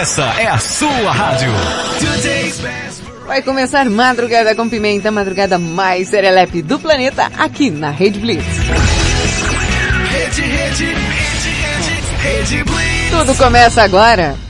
Essa é a sua rádio. Vai começar Madrugada com Pimenta, madrugada mais serelepe do planeta, aqui na Rede Blitz. Rede, rede, rede, rede, rede Blitz. Tudo começa agora.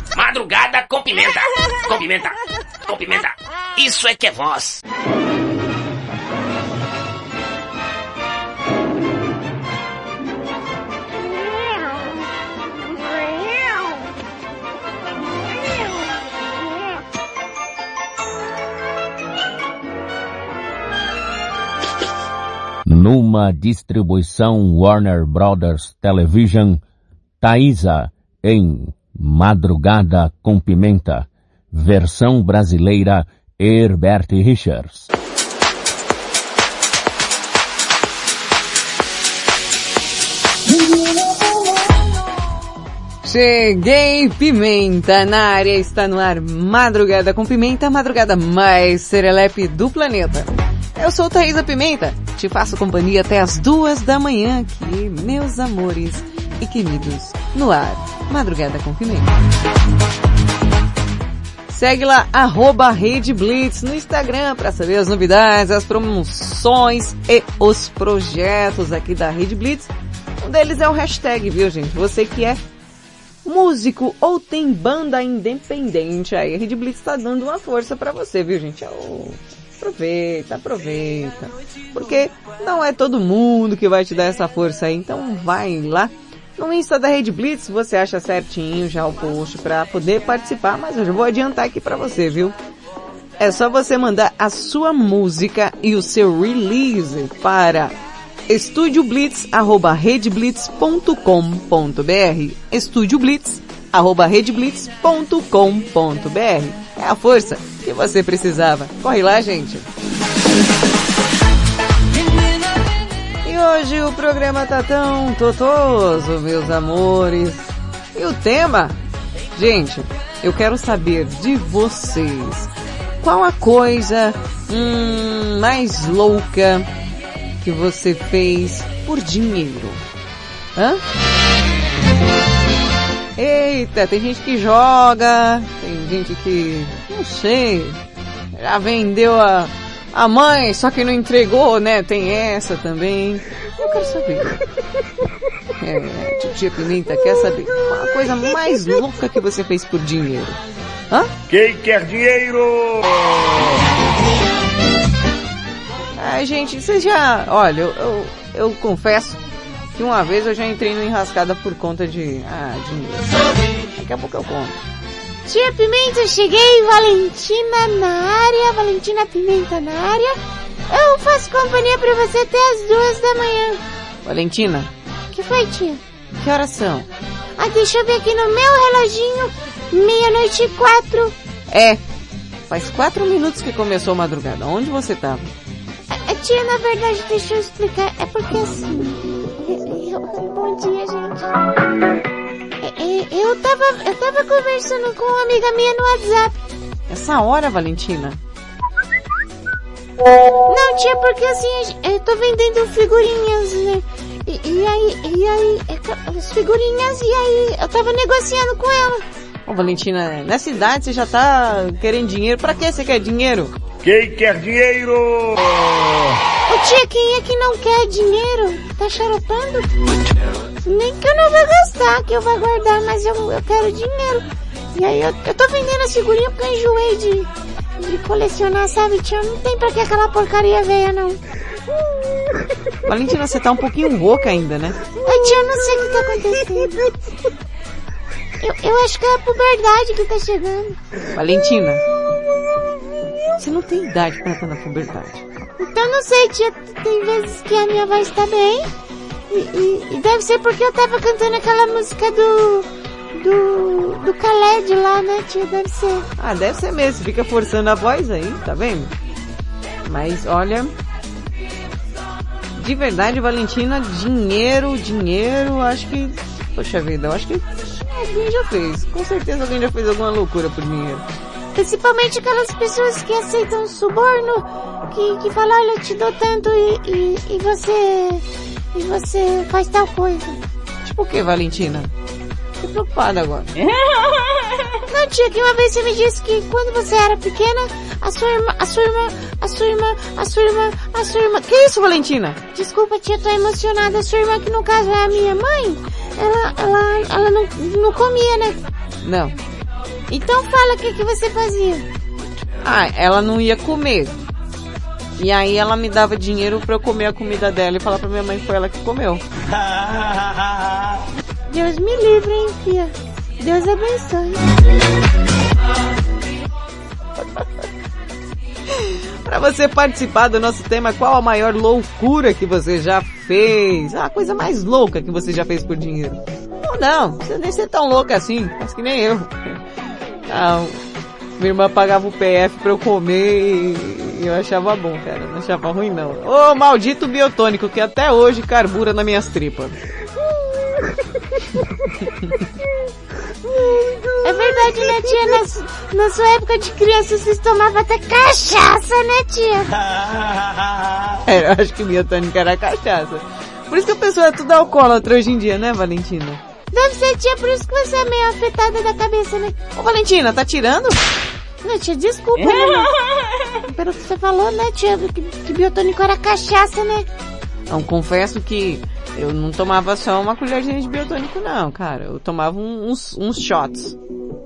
Madrugada com pimenta. Com pimenta. Com pimenta. Isso é que é voz. Numa distribuição Warner Brothers Television, Taísa em Madrugada com Pimenta, versão brasileira Herbert Richards. Cheguei, Pimenta, na área está no ar Madrugada com Pimenta, madrugada mais serelepe do planeta. Eu sou Thaisa Pimenta, te faço companhia até as duas da manhã aqui, meus amores e queridos, no ar, Madrugada com Pimenta. Segue lá, arroba Rede Blitz no Instagram para saber as novidades, as promoções e os projetos aqui da Rede Blitz. Um deles é o hashtag, viu gente? Você que é músico ou tem banda independente aí, a Rede Blitz está dando uma força para você, viu gente? Oh, aproveita, aproveita. Porque não é todo mundo que vai te dar essa força aí, então vai lá no Insta da Rede Blitz você acha certinho já o post para poder participar, mas eu já vou adiantar aqui para você, viu? É só você mandar a sua música e o seu release para estudioblitz@redblitz.com.br. estudioblitz@redblitz.com.br. É a força que você precisava. Corre lá, gente. Hoje o programa tá tão totoso, meus amores. E o tema? Gente, eu quero saber de vocês. Qual a coisa hum, mais louca que você fez por dinheiro? Hã? Eita, tem gente que joga, tem gente que, não sei, já vendeu a, a mãe, só que não entregou, né? Tem essa também. Eu quero saber. É, titia Pimenta quer saber qual a coisa mais louca que você fez por dinheiro. Hã? Quem quer dinheiro? Ai, gente, vocês já... Olha, eu, eu, eu confesso que uma vez eu já entrei no enrascada por conta de... Ah, dinheiro. Daqui a pouco eu conto. Tia Pimenta, cheguei, Valentina na área, Valentina Pimenta na área. Eu faço companhia pra você até as duas da manhã. Valentina, Que foi, tia? que horas são? Ah, deixa eu ver aqui no meu reloginho. Meia-noite e quatro. É, faz quatro minutos que começou a madrugada. Onde você tava? Ah, tia, na verdade, deixa eu explicar. É porque assim... eu- bom dia, gente. Eu tava, eu tava conversando com uma amiga minha no WhatsApp. Essa hora, Valentina? Não, tia, porque assim, eu tô vendendo figurinhas, né? E, e aí, e aí, as figurinhas, e aí, eu tava negociando com ela. Ô, Valentina, nessa idade você já tá querendo dinheiro. Pra que você quer dinheiro? Quem quer dinheiro? Ô tia, quem é que não quer dinheiro? Tá xaropando? Nem que eu não vou gastar, que eu vou guardar, mas eu, eu quero dinheiro. E aí, eu, eu tô vendendo as figurinhas porque eu enjoei de, de colecionar, sabe, tia? Não tem pra que aquela porcaria velha, não. Valentina, você tá um pouquinho rouca ainda, né? Ai, tia, eu não sei o que tá acontecendo. Eu, eu acho que é a puberdade que tá chegando. Valentina, você não tem idade pra estar na puberdade. Então não sei, tia. Tem vezes que a minha voz tá bem. E, e- e deve ser porque eu tava cantando aquela música do. Do. do Khaled lá, né, tia? Deve ser. Ah, deve ser mesmo. Fica forçando a voz aí, tá vendo? Mas olha. De verdade, Valentina, dinheiro, dinheiro, acho que. Poxa vida, eu acho que alguém já fez. Com certeza alguém já fez alguma loucura por dinheiro. Principalmente aquelas pessoas que aceitam suborno, que, que falam, olha, eu te dou tanto e, e, e você. E você faz tal coisa. Tipo o que, Valentina? Tô preocupada agora. Não, tia, que uma vez você me disse que quando você era pequena, a sua irmã, a sua irmã, a sua irmã, a sua irmã, a sua irmã. Que isso, Valentina? Desculpa, tia, tô emocionada. A sua irmã, que no caso é a minha mãe, ela, ela, ela não, não comia, né? Não. Então fala o que, que você fazia. Ah, ela não ia comer. E aí ela me dava dinheiro pra eu comer a comida dela e falar pra minha mãe que foi ela que comeu. Deus me livre, hein, filha. Deus abençoe. Pra você participar do nosso tema, qual a maior loucura que você já fez? A coisa mais louca que você já fez por dinheiro? Ou não, você nem ser tão louca assim, mas que nem eu. Ah, minha irmã pagava o PF pra eu comer e eu achava bom, cara. Não achava ruim não. Ô, maldito biotônico que até hoje carbura nas minhas tripas. É verdade, né, tia? Na, na sua época de criança, vocês tomavam até cachaça, né, tia? É, eu acho que biotônico era cachaça. Por isso que a pessoa é tudo alcoólatra hoje em dia, né, Valentina? Deve ser, tia, por isso que você é meio afetada da cabeça, né? Ô, Valentina, tá tirando? Não, tia, desculpa, né? Pelo que você falou, né, tia? Que, que biotônico era cachaça, né? Não, confesso que eu não tomava só uma colherzinha de biotônico não, cara. Eu tomava uns, uns shots.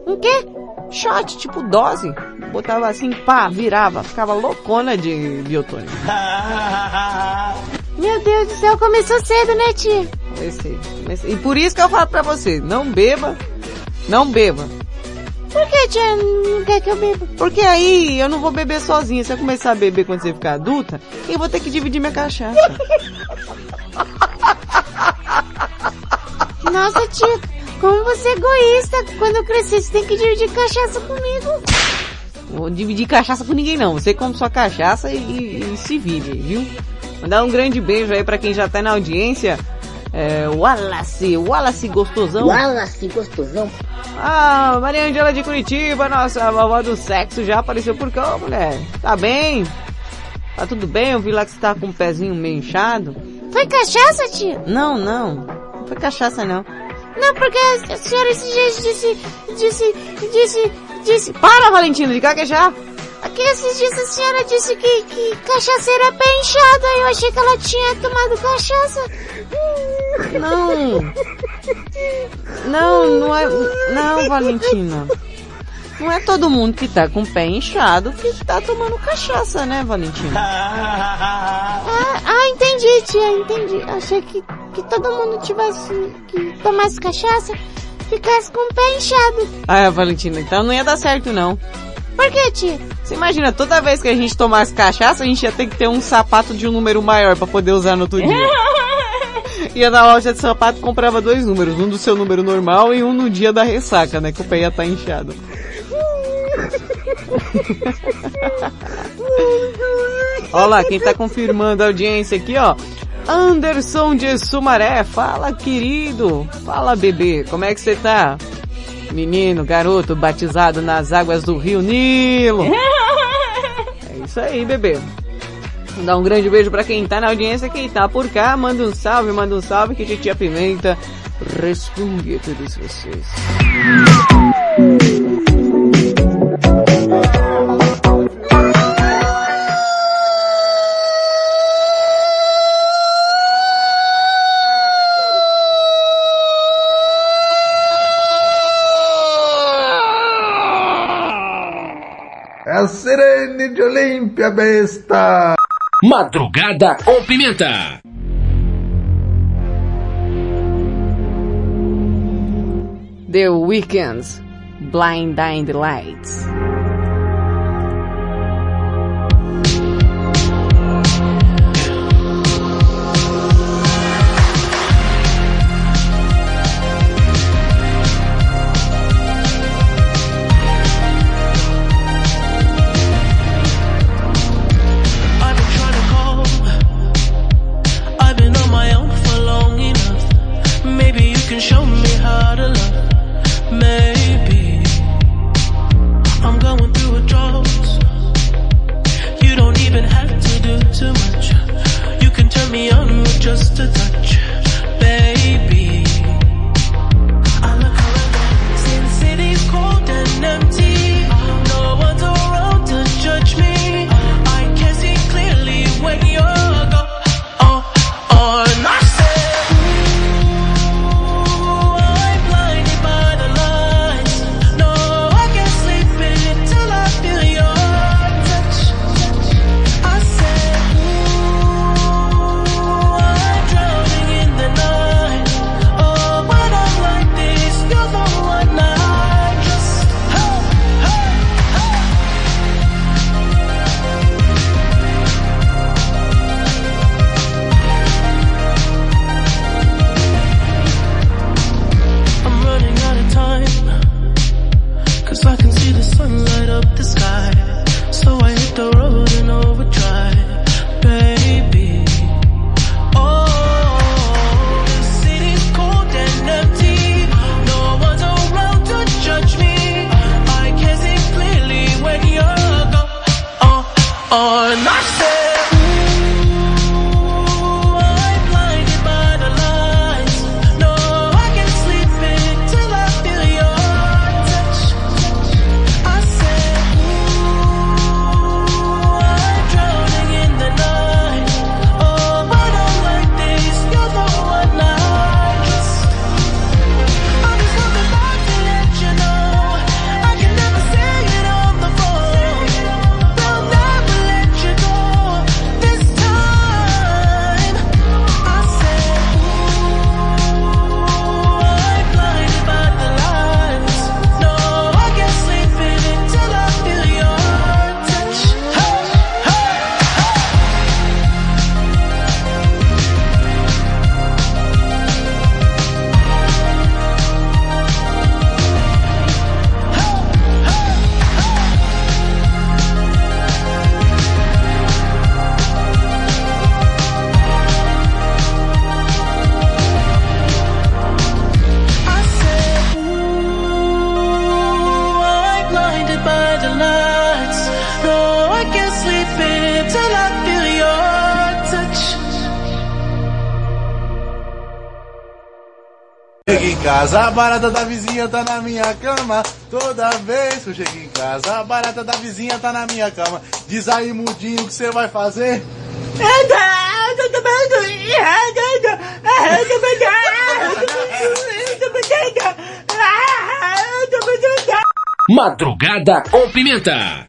Um quê? Shot, tipo dose. Botava assim, pá, virava. Ficava loucona de biotônico. Meu Deus do céu, começou cedo, né, tia? Comecei, comecei. E por isso que eu falo pra você, não beba, não beba. Por que, tia, não quer que eu beba? Porque aí eu não vou beber sozinha. Se eu começar a beber quando você ficar adulta, eu vou ter que dividir minha cachaça. Nossa, tia, como você é egoísta. Quando eu crescer, você tem que dividir cachaça comigo. Vou dividir cachaça com ninguém não. Você come sua cachaça e, e- e se vire, viu? Mandar um grande beijo aí pra quem já tá na audiência. É, Wallace, Wallace gostosão. Wallace gostosão. Ah, Maria Angela de Curitiba, nossa, a vovó do sexo já apareceu por cá, mulher. Tá bem? Tá tudo bem? Eu vi lá que você tá com o pezinho meio inchado. Foi cachaça, tia? Não, não. Não foi cachaça não. Não, porque a senhora esses dias disse, disse, disse, disse... Para, Valentina, de gaguejar. Aqui esses dias a senhora disse que, que cachaceira é pé inchado, aí eu achei que ela tinha tomado cachaça. Não. Não, não é... Não, Valentina. Não é todo mundo que tá com o pé inchado que tá tomando cachaça, né, Valentina? Ah, ah, entendi, tia, entendi. Achei que, que todo mundo tivesse, que tomasse cachaça, ficasse com o pé inchado. Ah, Valentina, então não ia dar certo não. Por que, tia? Você imagina, toda vez que a gente tomasse cachaça, a gente ia ter que ter um sapato de um número maior pra poder usar no outro dia. ia na loja de sapato e comprava dois números, um do seu número normal e um no dia da ressaca, né, que o pé ia estar inchado. Olha lá, quem tá confirmando a audiência aqui, ó. Anderson de Sumaré, fala querido, fala bebê, como é que você tá? Menino, garoto, batizado nas águas do rio Nilo. É isso aí, bebê. Dá um grande beijo pra quem tá na audiência, quem tá por cá, manda um salve, manda um salve que a Titia Pimenta responde a todos vocês. Sirene de Olímpia, besta! Madrugada com Pimenta. The Weekends, Blinding Lights. To touch, baby. I'm a City's cold and empty. No one's around to judge me. I can see clearly when you're. casa, a barata da vizinha tá na minha cama. Toda vez que eu chego em casa, a barata da vizinha tá na minha cama. Diz aí, mudinho, o que você vai fazer? Madrugada com pimenta.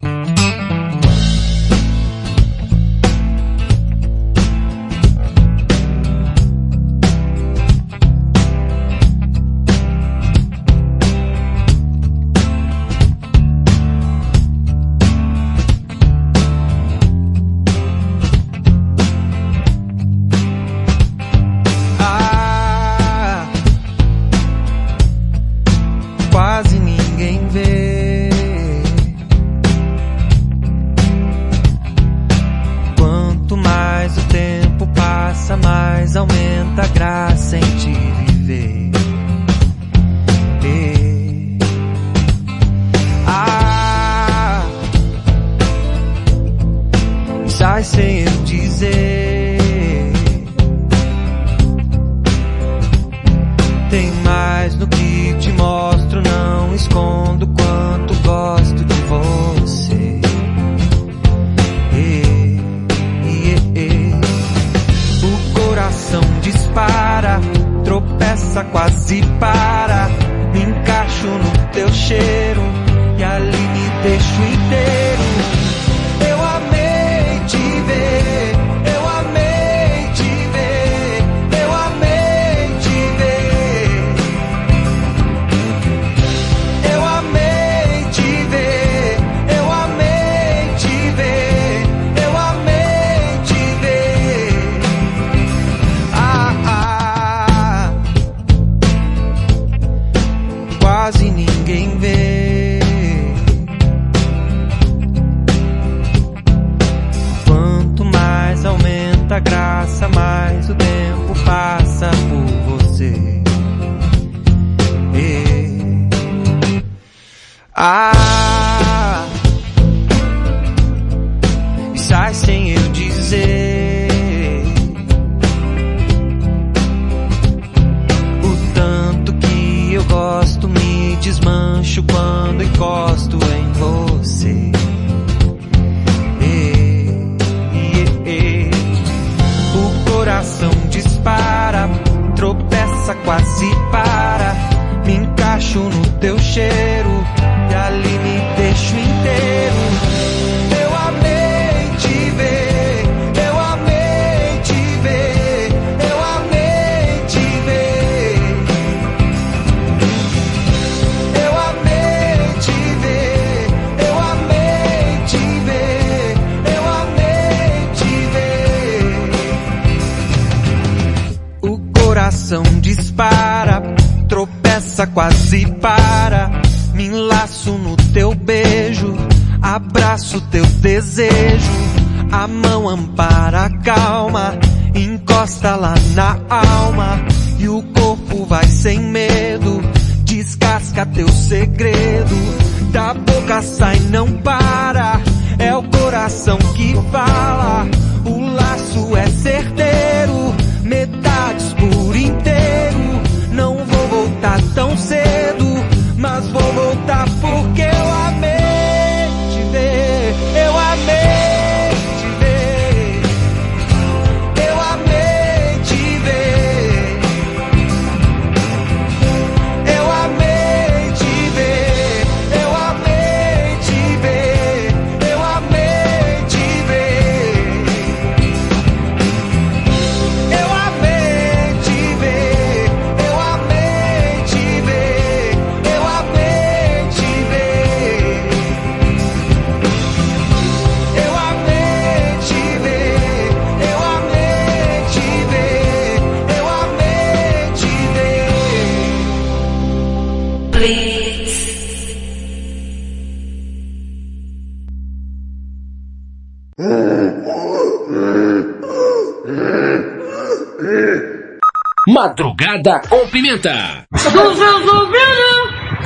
apresenta.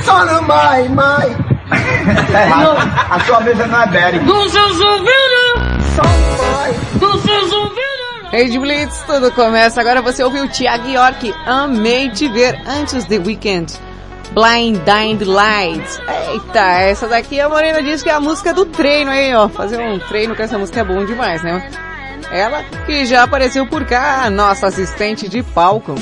Sora mai, mai. Tá errado. A sua vez é na Beric. Rede Blitz, tudo começa. Agora você ouviu o Tiago York. Amei te ver antes de Weekend. Blind Dined Lights. Eita, essa daqui a Morena diz que é a música do treino, hein, ó. Fazer um treino com essa música é bom demais, né? Ela que já apareceu por cá, nossa assistente de palco.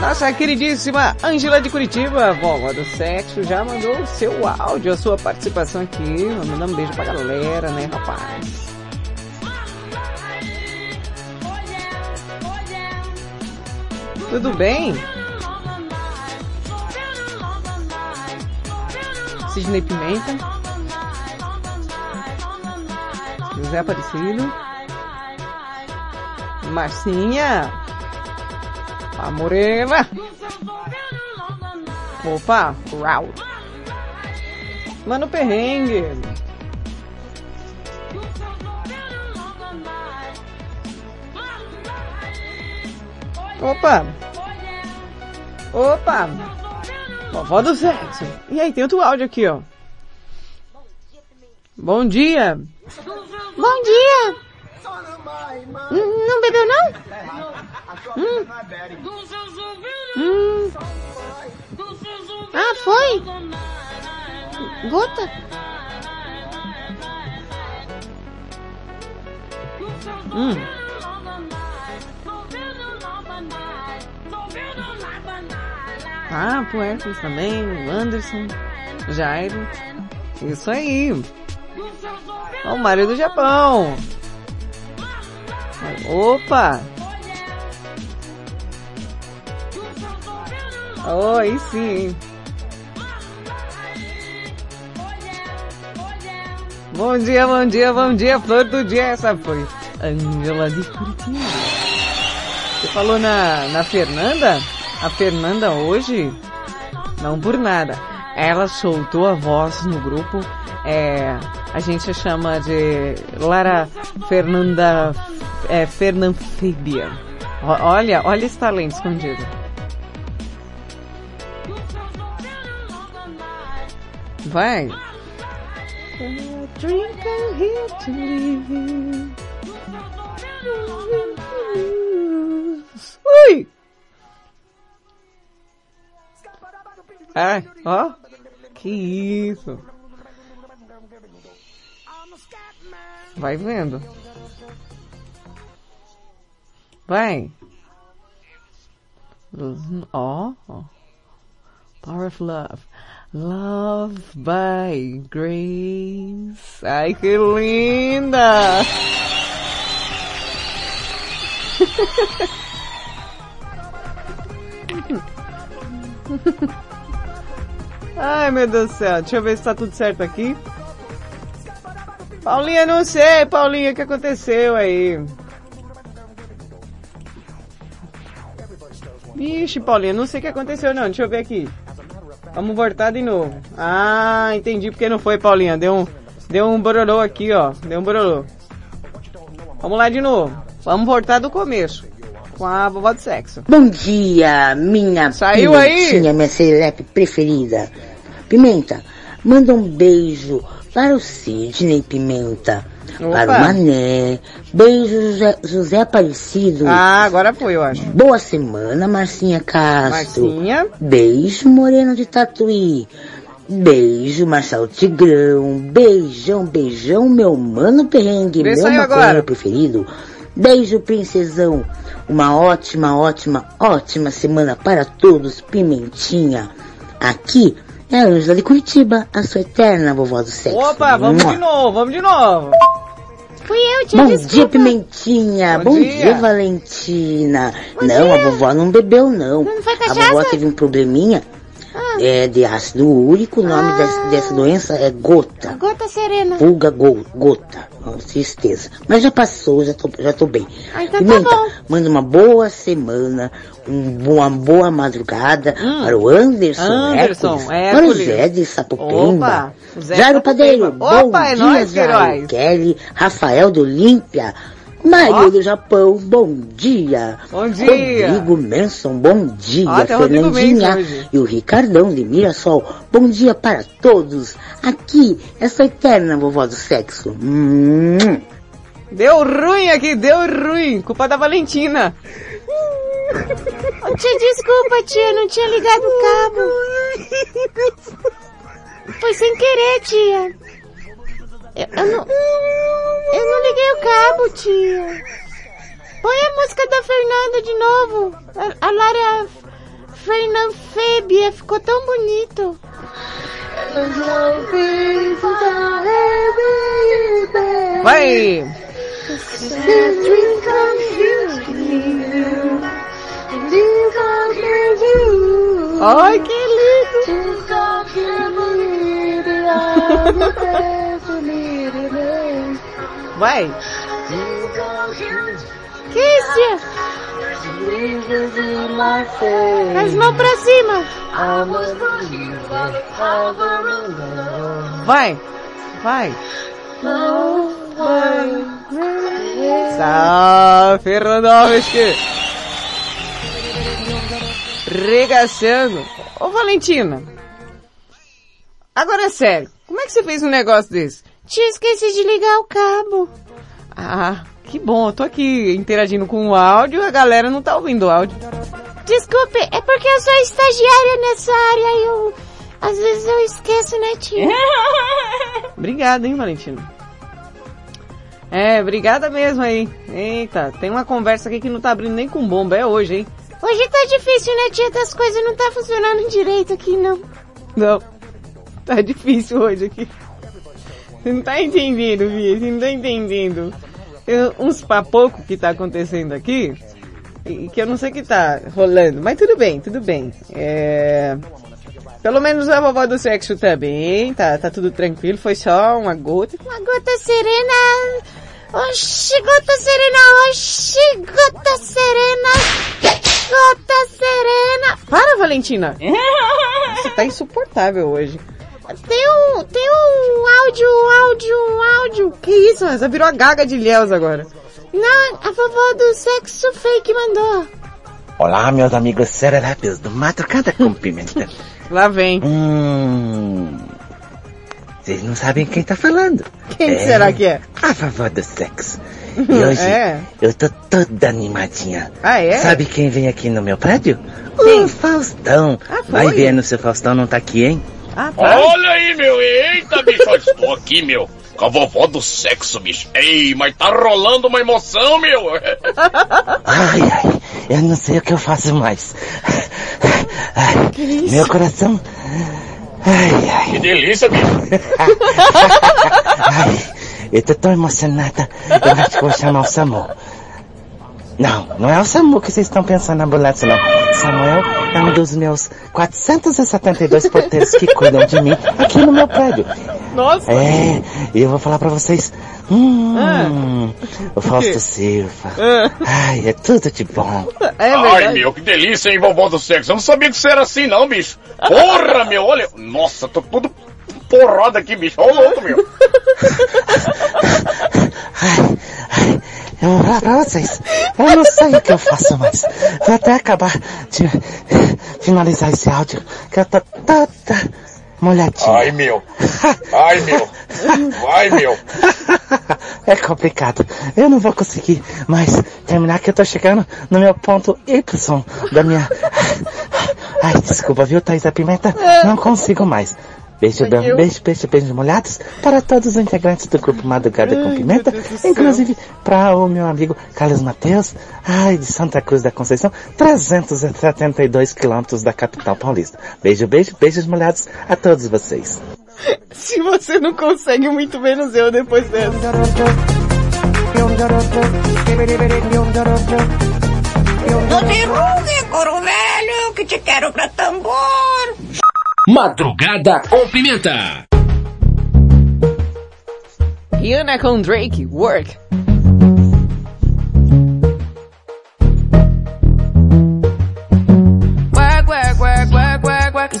Nossa queridíssima Angela de Curitiba, vovó do sexo, já mandou o seu áudio, a sua participação aqui. Mandando um beijo pra galera, né, rapaz? Tudo bem? Sidney Pimenta. José Aparecido. Marcinha. A Morena. Opa, Rau. Mano Perrengue. Opa. Opa. Vovó do sexo. E aí, tem outro áudio aqui, ó. Bom dia. Bom dia. Não bebeu não? Hum. Hum. Ah, foi? Gota? Hum. Ah, pro Hércules também, o Anderson, Jairo. Isso aí. Ó, o Mário do Japão. Opa! Oh, sim? Bom dia, bom dia, bom dia, flor do dia, essa foi. Angela de Curitiba. Você falou na, na Fernanda? A Fernanda hoje, não por nada, ela soltou a voz no grupo, é, a gente chama de Lara Fernanda, é, Fernanfíbia. Olha, olha esse talento escondido. Vai. Ui! Ah, ó. Que isso. Vai vendo. Vai. Ó. ó. Power of Love. Love by Grace. Ai, que linda! Ai, meu Deus do céu. Deixa eu ver se tá tudo certo aqui. Paulinha, não sei, Paulinha, o que aconteceu aí? Vixe, Paulinha, não sei o que aconteceu não. Deixa eu ver aqui. Vamos voltar de novo. Ah, entendi porque não foi, Paulinha. Deu um, deu um bororô aqui, ó. Deu um bororô. Vamos lá de novo. Vamos voltar do começo. Com a vovó do sexo. Bom dia, minha Saiu aí? pimentinha, minha celepe preferida. Pimenta, manda um beijo para o Sidney Pimenta, Opa. para o Mané. Beijo, José, José Aparecido. Ah, agora foi, eu acho. Boa semana, Marcinha Castro. Marcinha. Beijo, Moreno de Tatuí. Beijo, Marcelo Tigrão. Beijão, beijão, meu mano perrengue, Vê meu maconheiro preferido. Beijo, princesão. Uma ótima, ótima, ótima semana para todos, Pimentinha. Aqui é a Ângela de Curitiba, a sua eterna vovó do sexo. Opa, vamos Mua. de novo, vamos de novo. Fui eu, tia, Bom desculpa. dia, Pimentinha. Bom Bom, dia. dia. Valentina. Bom não, dia. a vovó não bebeu, não. Não foi a vovó teve um probleminha. É, de ácido úrico. O nome Ah. dessa, dessa doença é gota. Gota serena. Vulga go- gota. Tristeza. Mas já passou, já tô, já tô bem. Ah, então tá bom. manda uma boa semana, um, uma boa madrugada Hum. para o Anderson, Anderson, Hércules, para o Hércules. Zé de Sapopemba, Opa, o Zé Jairo. Padeiro, Opa, bom é dia, nóis, Jairo. Kelly, Rafael do Olímpia, Maio do Japão, bom dia. Bom dia. Rodrigo Manson, bom dia. Rodrigo Fernandinha e o Ricardão de Mirassol, bom dia para todos. Aqui, essa eterna vovó do sexo. Hum. Deu ruim aqui, deu ruim. Culpa da Valentina. Tia, desculpa, tia, não tinha ligado o cabo. Foi sem querer, tia. Eu, eu não... Eu não liguei o cabo, tia. Põe a música da Fernanda de novo. A, a Lara Fernan Fébia ficou tão bonito. Vai. Ai, que lindo. Vai. Tia? As mãos pra cima. Vai. Vai. Salve, Fernandovski. Regaçando. Ô, Valentina. Agora é sério. Como é que você fez um negócio desse? Tia, esqueci de ligar o cabo. Ah, que bom. Eu tô aqui interagindo com o áudio e a galera não tá ouvindo o áudio. Desculpe, é porque eu sou estagiária nessa área e eu... Às vezes eu esqueço, né, tia? Obrigado, hein, Valentina. É, obrigada mesmo aí. Eita, tem uma conversa aqui que não tá abrindo nem com bomba, é hoje, hein? Hoje tá difícil, né, tia? Das coisas não tá funcionando direito aqui, não. Não. Tá difícil hoje aqui. Você não tá entendendo, Bia, você não tá entendendo. Tem uns papocos que tá acontecendo aqui, e que eu não sei o que tá rolando, mas tudo bem, tudo bem. É... Pelo menos a vovó do sexo tá bem, tá, tá tudo tranquilo, foi só uma gota. Uma gota serena. Oxi, gota serena, oxi, gota serena. Gota serena. Para, Valentina! Você tá insuportável hoje. Tem um, tem um áudio, um áudio, um áudio. Que isso, essa virou a gaga de Ilhéus agora. Não, a vovó do sexo fake mandou. Olá, meus amigos serelepes do Madrugada com Pimenta. Lá vem. Hum, vocês não sabem quem tá falando. Quem será que é? A vovó do sexo. E hoje É. eu tô toda animadinha. Ah, é? Sabe quem vem aqui no meu prédio? Quem? O Faustão. Ah? Vai vendo se o Faustão não tá aqui, hein? Ah, tá. Olha aí, meu. Eita, bicho. eu Estou aqui, meu. Com a vovó do sexo, bicho. Ei, mas tá rolando uma emoção, meu. Ai, ai, eu não sei o que eu faço mais. Ai, meu coração. Ai, ai. Que delícia, bicho. Ai, eu tô tão emocionada. Eu acho que vou chamar o Samu. Não, não é o Samu que vocês estão pensando na ambulância, não. Samuel é um dos meus 472 porteiros que cuidam de mim aqui no meu prédio. Nossa! É, e eu vou falar pra vocês. Hum, Ah. o Fausto Silva. Ah. Ai, é tudo de bom. É Ai, meu, que delícia, hein, vovó do sexo. Eu não sabia que você era assim, não, bicho. Porra, meu, olha. Nossa, tô todo porrada aqui, bicho. Ô, louco, meu. Ai, ai, eu vou falar pra vocês. Eu não sei o que eu faço mais. Vou até acabar de finalizar esse áudio, que eu tô toda molhadinha. Ai, meu. Ai, meu. Vai, meu. É complicado. Eu não vou conseguir mais terminar que eu tô chegando no meu ponto Y da minha... Ai, desculpa, viu, Thaís da Pimenta? Não consigo mais. Beijo, beijo, beijo, beijo, beijos molhados para todos os integrantes do grupo Madrugada com Pimenta, inclusive para o meu amigo Carlos Mateus, ai, de Santa Cruz da Conceição, 372 quilômetros da capital paulista. Beijo, beijo, beijos molhados a todos vocês. Se você não consegue, muito menos eu depois dessa. Não derrugue, couro velho, que te quero pra tambor. Madrugada com Pimenta. Rihanna com Drake, Work. Work, work, work, work, work, work. You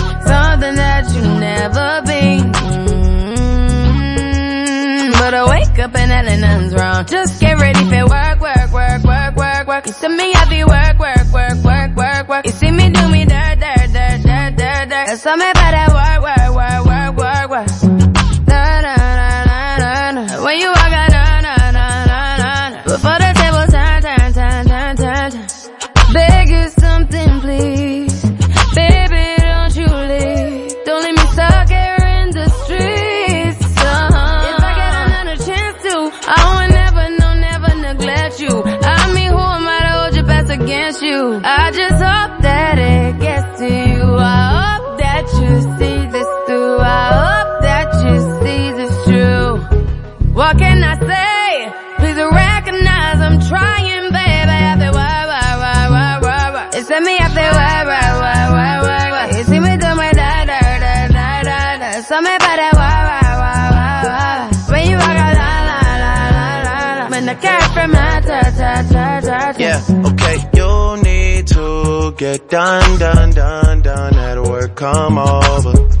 Something that you never been. Mm, But I wake up and hell nothing's wrong. Just get ready for work, work, work, work, work, work. You see me happy work, work, work, work, work, work. You see me do me dirt, dirt, dirt, dirt, dirt, dirt. There's something about that What can I say? Please recognize I'm trying, baby. I say, why, why, why, why, why, why? It's me, I say, why, why, why, why, why, why? You see me do my da, da, da, da, da, da. Something about that, why, why, why, why, why? When you walk out, la, la, la, la, la, la. When the cat from my ta, ta, ta, ta, ta. Yeah, okay. You need to get done, done, done, done. At work, come over.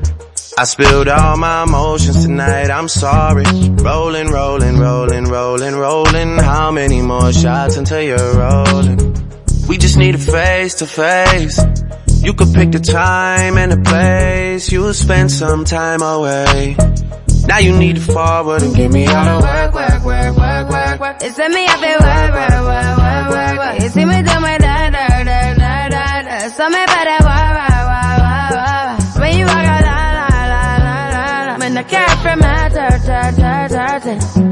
I spilled all my emotions tonight, I'm sorry. Rolling, rolling, rolling, rolling, rolling. How many more shots until you're rolling? We just need a face to face. You could pick the time and the place. You'll spend some time away. Now you need to forward and give me all the work, work, work, work, work, work. It's me, I feel work, work, work, work, work, work. See me do my da, from my dirt, dirt, dirt, dirt.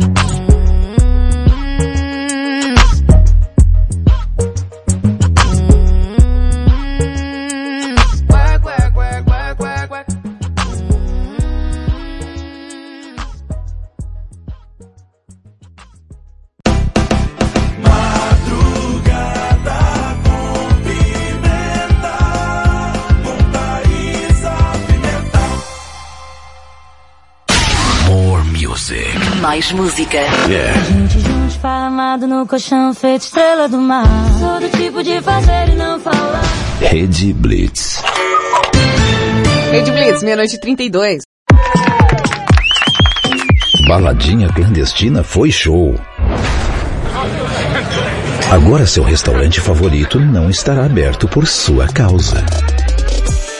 Mais música. Yeah. Gente juntos, amado no colchão, feito estrela do mar. Sou do tipo de fazer e não falar. Rede Blitz. Rede Blitz, meia-noite e 32. Baladinha clandestina foi show. Agora seu restaurante favorito não estará aberto por sua causa.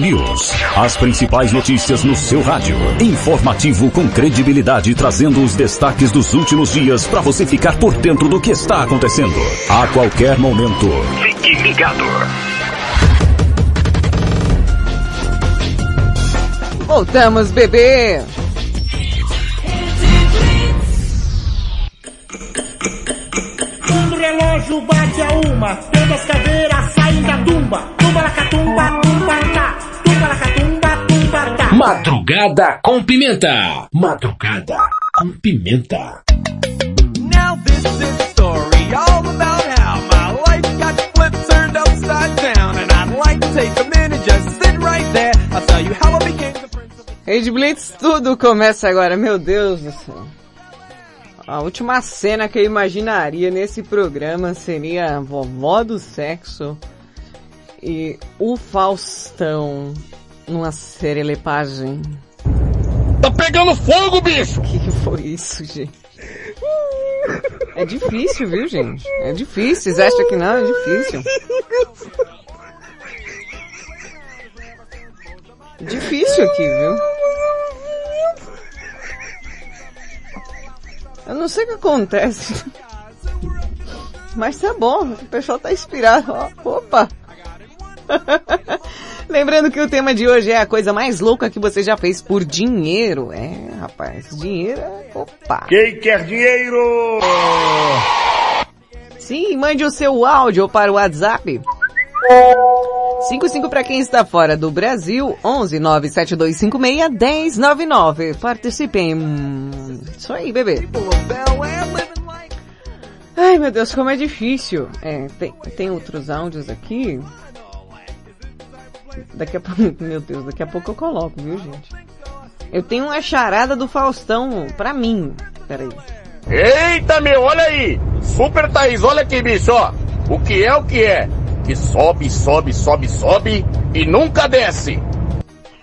News. As principais notícias no seu rádio. Informativo com credibilidade, trazendo os destaques dos últimos dias para você ficar por dentro do que está acontecendo. A qualquer momento. Fique ligado. Voltamos, bebê. Quando o relógio bate a uma, todas as caveiras saem da tumba. Tumba la catumba, tumba tá. Tumba la catumba, Madrugada com Pimenta. Madrugada com Pimenta. Now this is a story all about how my life got flipped, turned upside down, and I'd like to take a minute, just sit right there. I'll tell you how I became the prince of Rede Blitz, tudo começa agora, meu Deus do céu. A última cena que eu imaginaria nesse programa seria a vovó do sexo e o Faustão numa serelepagem. Tá pegando fogo, bicho! O que que foi isso, gente? É difícil, viu, gente? É difícil. Vocês acham que não? É difícil. Difícil aqui, viu? Eu não sei o que acontece. Mas tá bom, o pessoal tá inspirado. Ó, Opa! Lembrando que o tema de hoje é a coisa mais louca que você já fez por dinheiro. É, rapaz, dinheiro é... Opa! Quem quer dinheiro? Sim, mande o seu áudio para o WhatsApp. 55 para quem está fora do Brasil, 11 97256 1099. Participem. Isso aí, bebê. Ai, meu Deus, como é difícil. É, tem, tem outros áudios aqui. Daqui a pouco, meu Deus, daqui a pouco eu coloco, viu, gente? Eu tenho uma charada do Faustão pra mim. Peraí. Eita, meu, olha aí! Super Thaís, olha aqui, bicho, ó. O que é o que é? Que sobe, sobe, sobe, sobe e nunca desce.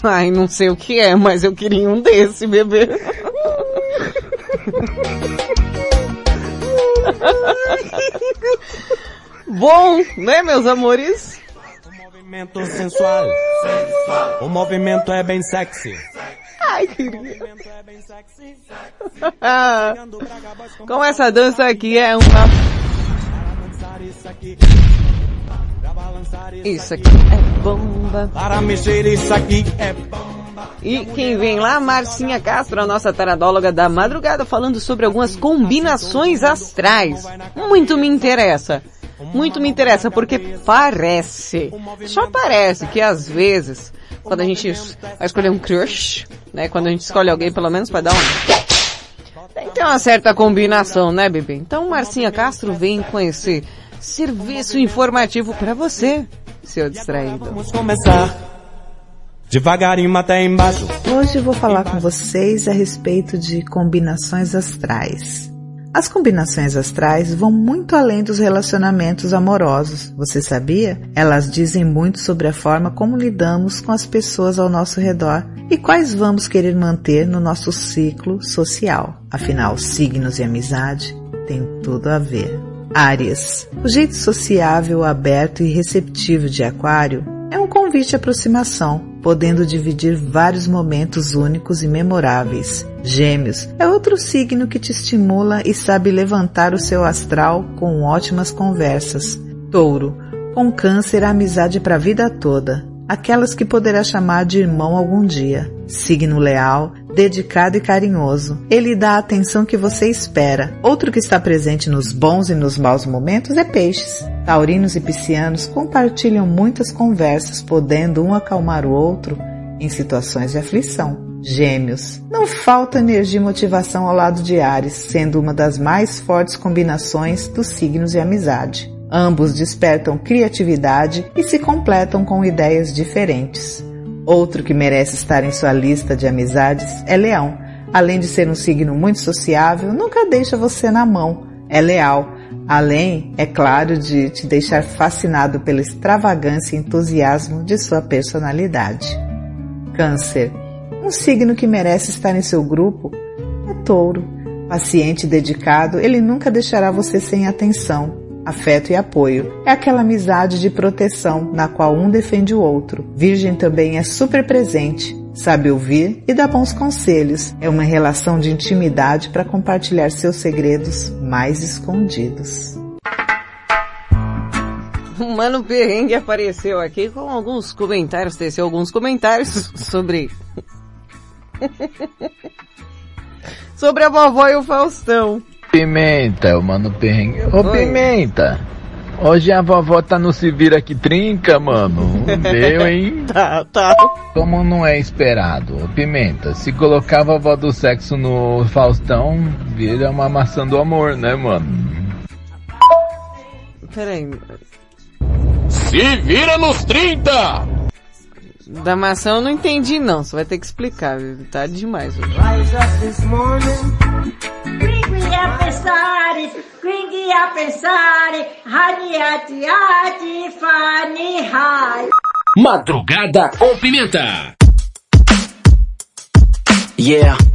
Ai, não sei o que é, mas eu queria um desse, bebê. Bom, né, meus amores? movimento sensual. O movimento é bem sexy. Ai, queria. Com essa dança aqui é uma... Isso aqui é bomba. Para mexer isso aqui é E quem vem lá, Marcinha Castro, a nossa taradóloga da madrugada, falando sobre algumas combinações astrais. Muito me interessa. Muito me interessa, porque parece, só parece que às vezes, quando a gente vai escolher um crush, né, quando a gente escolhe alguém pelo menos para dar um... Tem que ter uma certa combinação, né, bebê? Então Marcinha Castro vem com esse serviço informativo para você, seu distraído. Vamos começar. Devagarinho até embaixo. Hoje eu vou falar com vocês a respeito de combinações astrais. As combinações astrais vão muito além dos relacionamentos amorosos. Você sabia? Elas dizem muito sobre a forma como lidamos com as pessoas ao nosso redor e quais vamos querer manter no nosso ciclo social. Afinal, signos e amizade têm tudo a ver. Áries. O jeito sociável, aberto e receptivo de Aquário é um convite à aproximação, podendo dividir vários momentos únicos e memoráveis. Gêmeos é outro signo que te estimula e sabe levantar o seu astral com ótimas conversas. Touro, com câncer a amizade para a vida toda, aquelas que poderá chamar de irmão algum dia. Signo leal, dedicado e carinhoso. Ele dá a atenção que você espera. Outro que está presente nos bons e nos maus momentos é peixes. Taurinos e piscianos compartilham muitas conversas, podendo um acalmar o outro em situações de aflição. Gêmeos. Não falta energia e motivação ao lado de Ares, sendo uma das mais fortes combinações dos signos e amizade. Ambos despertam criatividade e se completam com ideias diferentes. Outro que merece estar em sua lista de amizades é Leão. Além de ser um signo muito sociável, nunca deixa você na mão. É leal. Além, é claro, de te deixar fascinado pela extravagância e entusiasmo de sua personalidade. Câncer. Um signo que merece estar em seu grupo é Touro. Paciente e dedicado, ele nunca deixará você sem atenção afeto e apoio. É aquela amizade de proteção na qual um defende o outro. Virgem também é super presente, sabe ouvir e dá bons conselhos. É uma relação de intimidade para compartilhar seus segredos mais escondidos. O Mano Perrengue apareceu aqui com alguns comentários, teceu alguns comentários sobre... sobre a vovó e o Faustão. Pimenta, o mano perrengue. Ô Oi. Pimenta, Hoje a vovó tá no se vira que trinca, mano. Deu, hein? tá, tá. Como não é esperado, Pimenta, se colocar a vovó do sexo no Faustão, vira uma maçã do amor, né, mano? Peraí. Se vira nos 30! Da maçã eu não entendi não, você vai ter que explicar, viu? tá demais hoje. A pensare, quindi a pensare, hani ati ati fani hai. Madrugada com Pimenta. Yeah.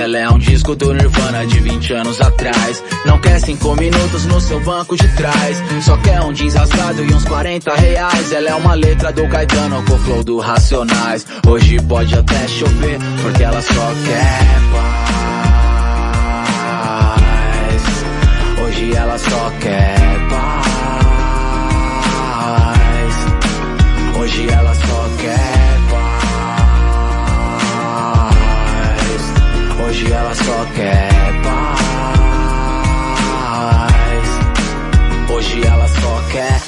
Ela é um disco do Nirvana de 20 anos atrás. Não quer cinco minutos no seu banco de trás. Só quer um jeans rasgado e uns 40 reais. Ela é uma letra do Caetano com flow do Racionais. Hoje pode até chover, porque ela só quer paz. Hoje ela só quer paz. Hoje ela só Hoje ela só quer paz. Hoje ela só quer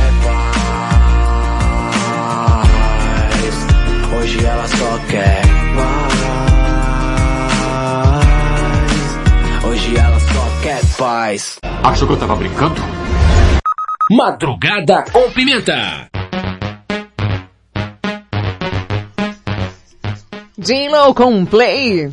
Hoje ela só quer paz. Hoje ela só quer paz. Achou que eu tava brincando? Madrugada com Pimenta. J-Lo com Play.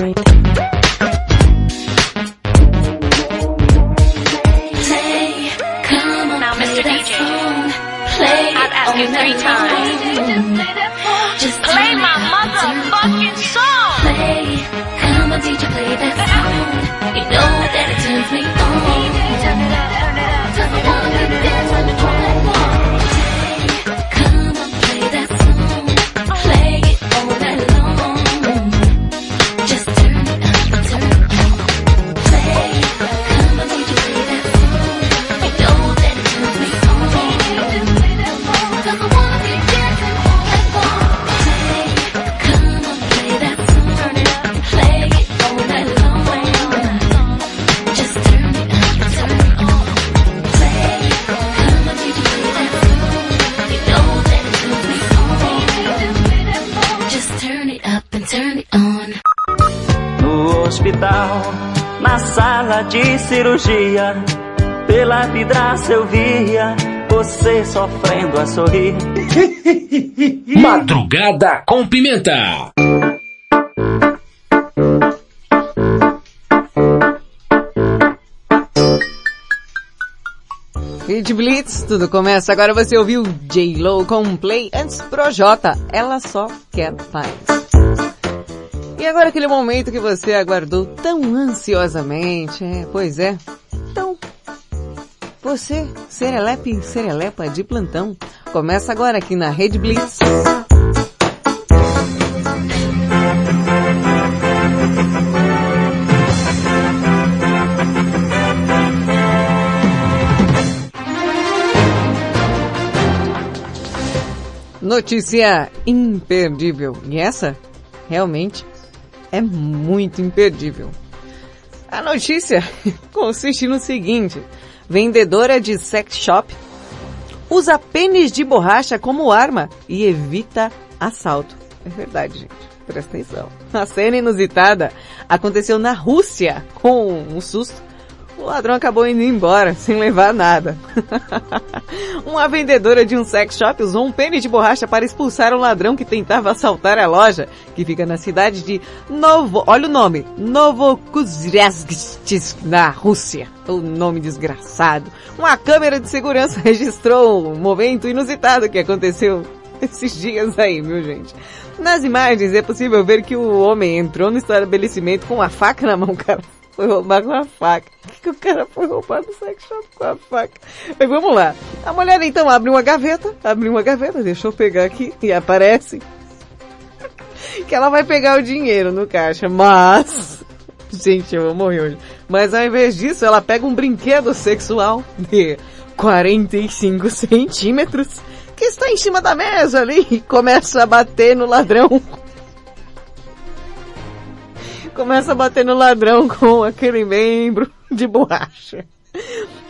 Thank. Cirurgia, pela vidraça eu via você sofrendo a sorrir. Madrugada com Pimenta. Hit Blitz, tudo começa. Agora você ouviu J-Lo com Play antes Projota. Ela só quer paz. Agora aquele momento que você aguardou tão ansiosamente, é, pois é. Então, você, Serelepe, Serelepa de plantão, começa agora aqui na Rede Blitz. Notícia imperdível. E essa, realmente, é muito imperdível. A notícia consiste no seguinte. Vendedora de sex shop usa pênis de borracha como arma e evita assalto. É verdade, gente. Presta atenção. A cena inusitada aconteceu na Rússia. Com um susto, o ladrão acabou indo embora sem levar nada. Uma vendedora de um sex shop usou um pênis de borracha para expulsar um ladrão que tentava assaltar a loja, que fica na cidade de Novo, olha o nome, Novokuzrezhsk, na Rússia. O nome desgraçado. Uma câmera de segurança registrou um momento inusitado que aconteceu esses dias aí, viu gente? Nas imagens é possível ver que o homem entrou no estabelecimento com uma faca na mão, cara foi roubar com a faca. Que, que o cara foi roubar no sex shop com a faca? Mas vamos lá. A mulher então abre uma gaveta, abre uma gaveta, deixa eu pegar aqui, e aparece que ela vai pegar o dinheiro no caixa, mas... Gente, eu vou morrer hoje. Mas ao invés disso, ela pega um brinquedo sexual de 45 centímetros que está em cima da mesa ali e começa a bater no ladrão começa a bater no ladrão com aquele membro de borracha.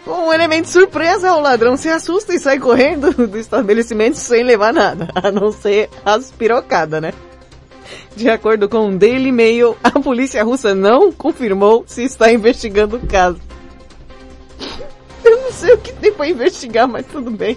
Com um elemento surpresa, o ladrão se assusta e sai correndo do estabelecimento sem levar nada, a não ser as pirocadas, né? De acordo com o Daily Mail, a polícia russa não confirmou se está investigando o caso. Eu não sei o que tem para investigar, mas tudo bem.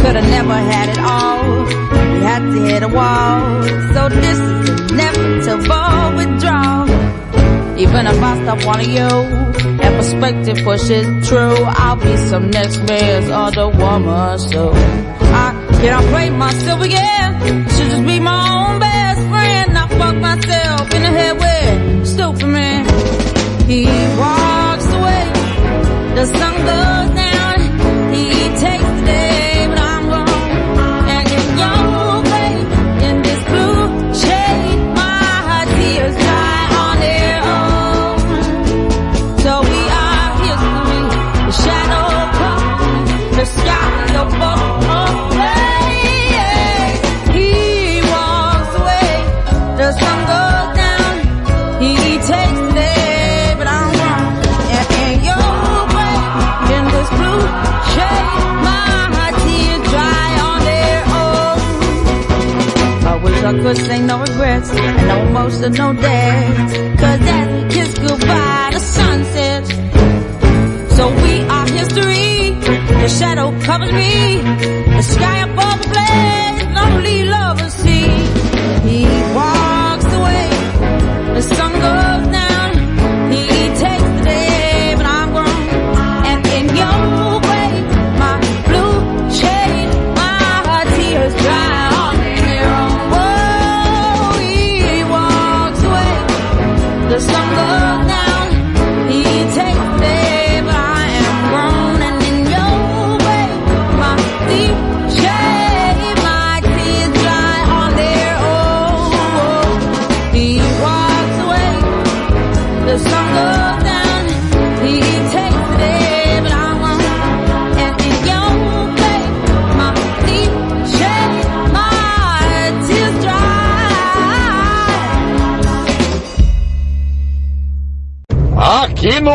could have never had it all. We had to hit a wall. So this is inevitable withdrawal. Even if I stop wanting you, and perspective pushes true, I'll be some next man's other woman. So I cannot play myself again. Should just be my own best friend. I fuck myself in the head with stupid man. He I wish I could say no regrets and no emotional days. Cause as we kiss goodbye, the sun sets. So we are history. The shadow covers me.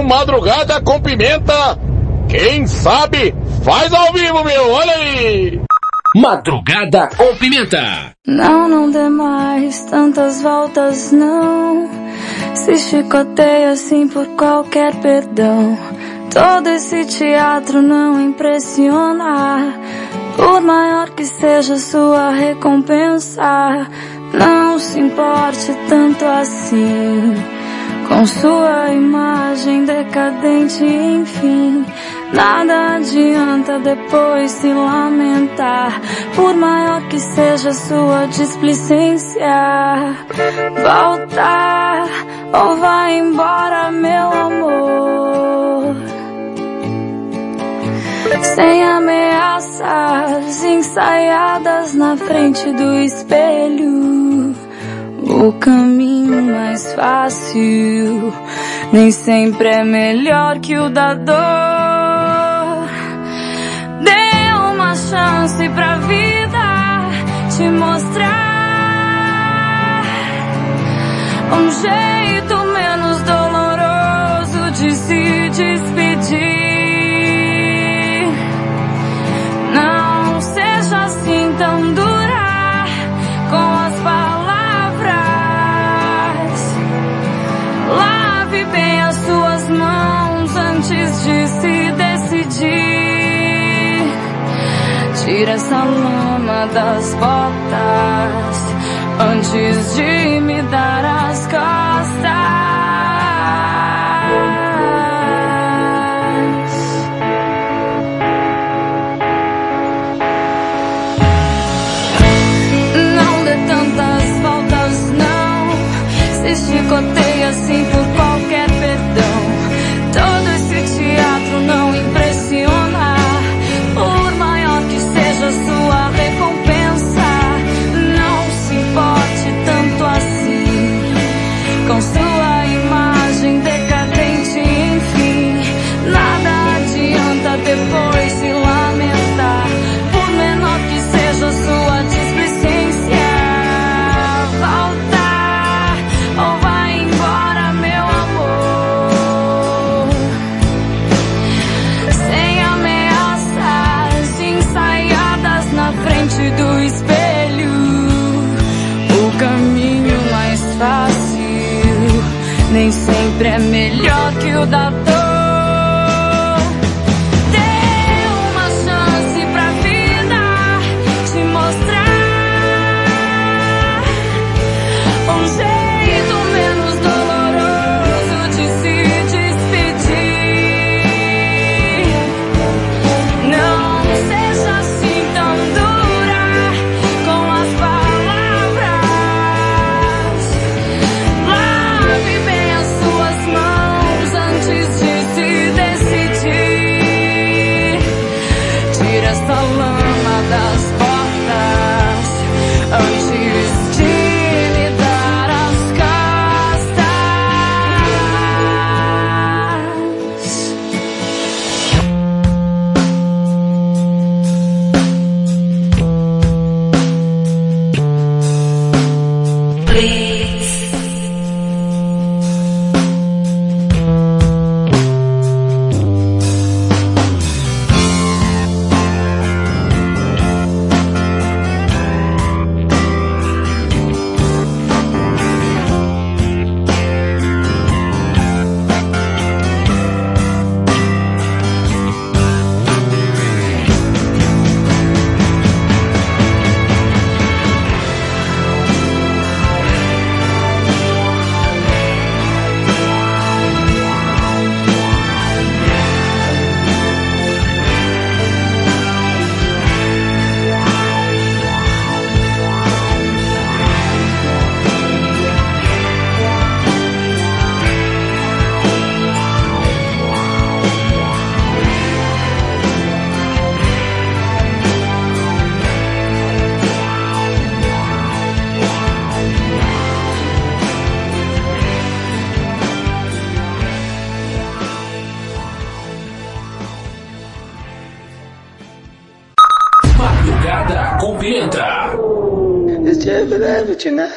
Madrugada com Pimenta, quem sabe faz ao vivo, meu, olha aí! Madrugada com Pimenta. Não, não dê mais tantas voltas, não. Se chicoteia assim por qualquer perdão. Todo esse teatro não impressiona. Por maior que seja sua recompensa, não se importe tanto assim. Com sua imagem decadente, enfim. Nada adianta depois se lamentar, por maior que seja sua displicência. Voltar ou vai embora, meu amor. Sem ameaças ensaiadas na frente do espelho. O caminho mais fácil nem sempre é melhor que o da dor. Dê uma chance pra vida te mostrar um jeito Tira essa lama das botas antes de me dar as melhor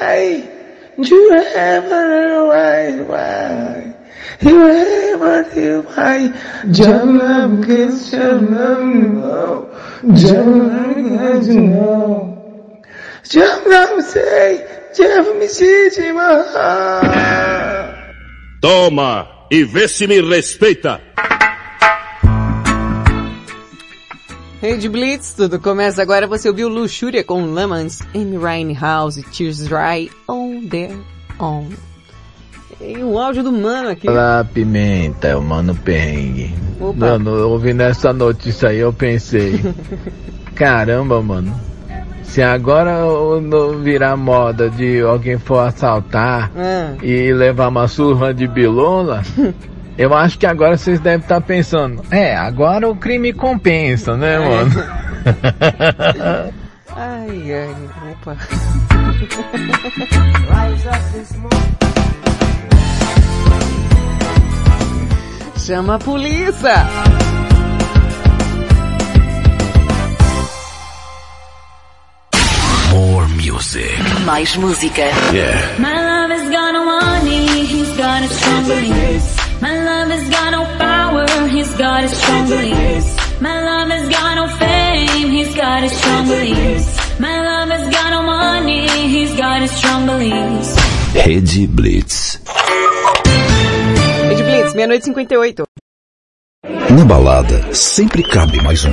way. You have a right. You have a way. Janam kiss Janam no. Janam has no. Janam say, me Toma e vê se me respeita. Rede Blitz, tudo começa agora. Você ouviu Luxúria com Lemons, Amy Winehouse, Tears Dry, On There On. E um áudio do mano aqui. Olá, Pimenta, é o Mano Perrengue. Opa. Mano, ouvindo essa notícia aí, eu pensei, caramba, mano, se agora não virar moda de alguém for assaltar Ah. e levar uma surra de bilola, eu acho que agora vocês devem estar pensando, é, agora o crime compensa, né, mano? Ai, ai, opa. Chama a polícia! More music. Mais música. Yeah. My love has got no money, he's his strong beliefs. My love has got no power, he's got his strong beliefs. My love has got no fame, he's got his strong beliefs. My love has got no money, he's got his strong beliefs. Rede Blitz. Rede Blitz, meia-noite e 58. Na balada, sempre cabe mais um.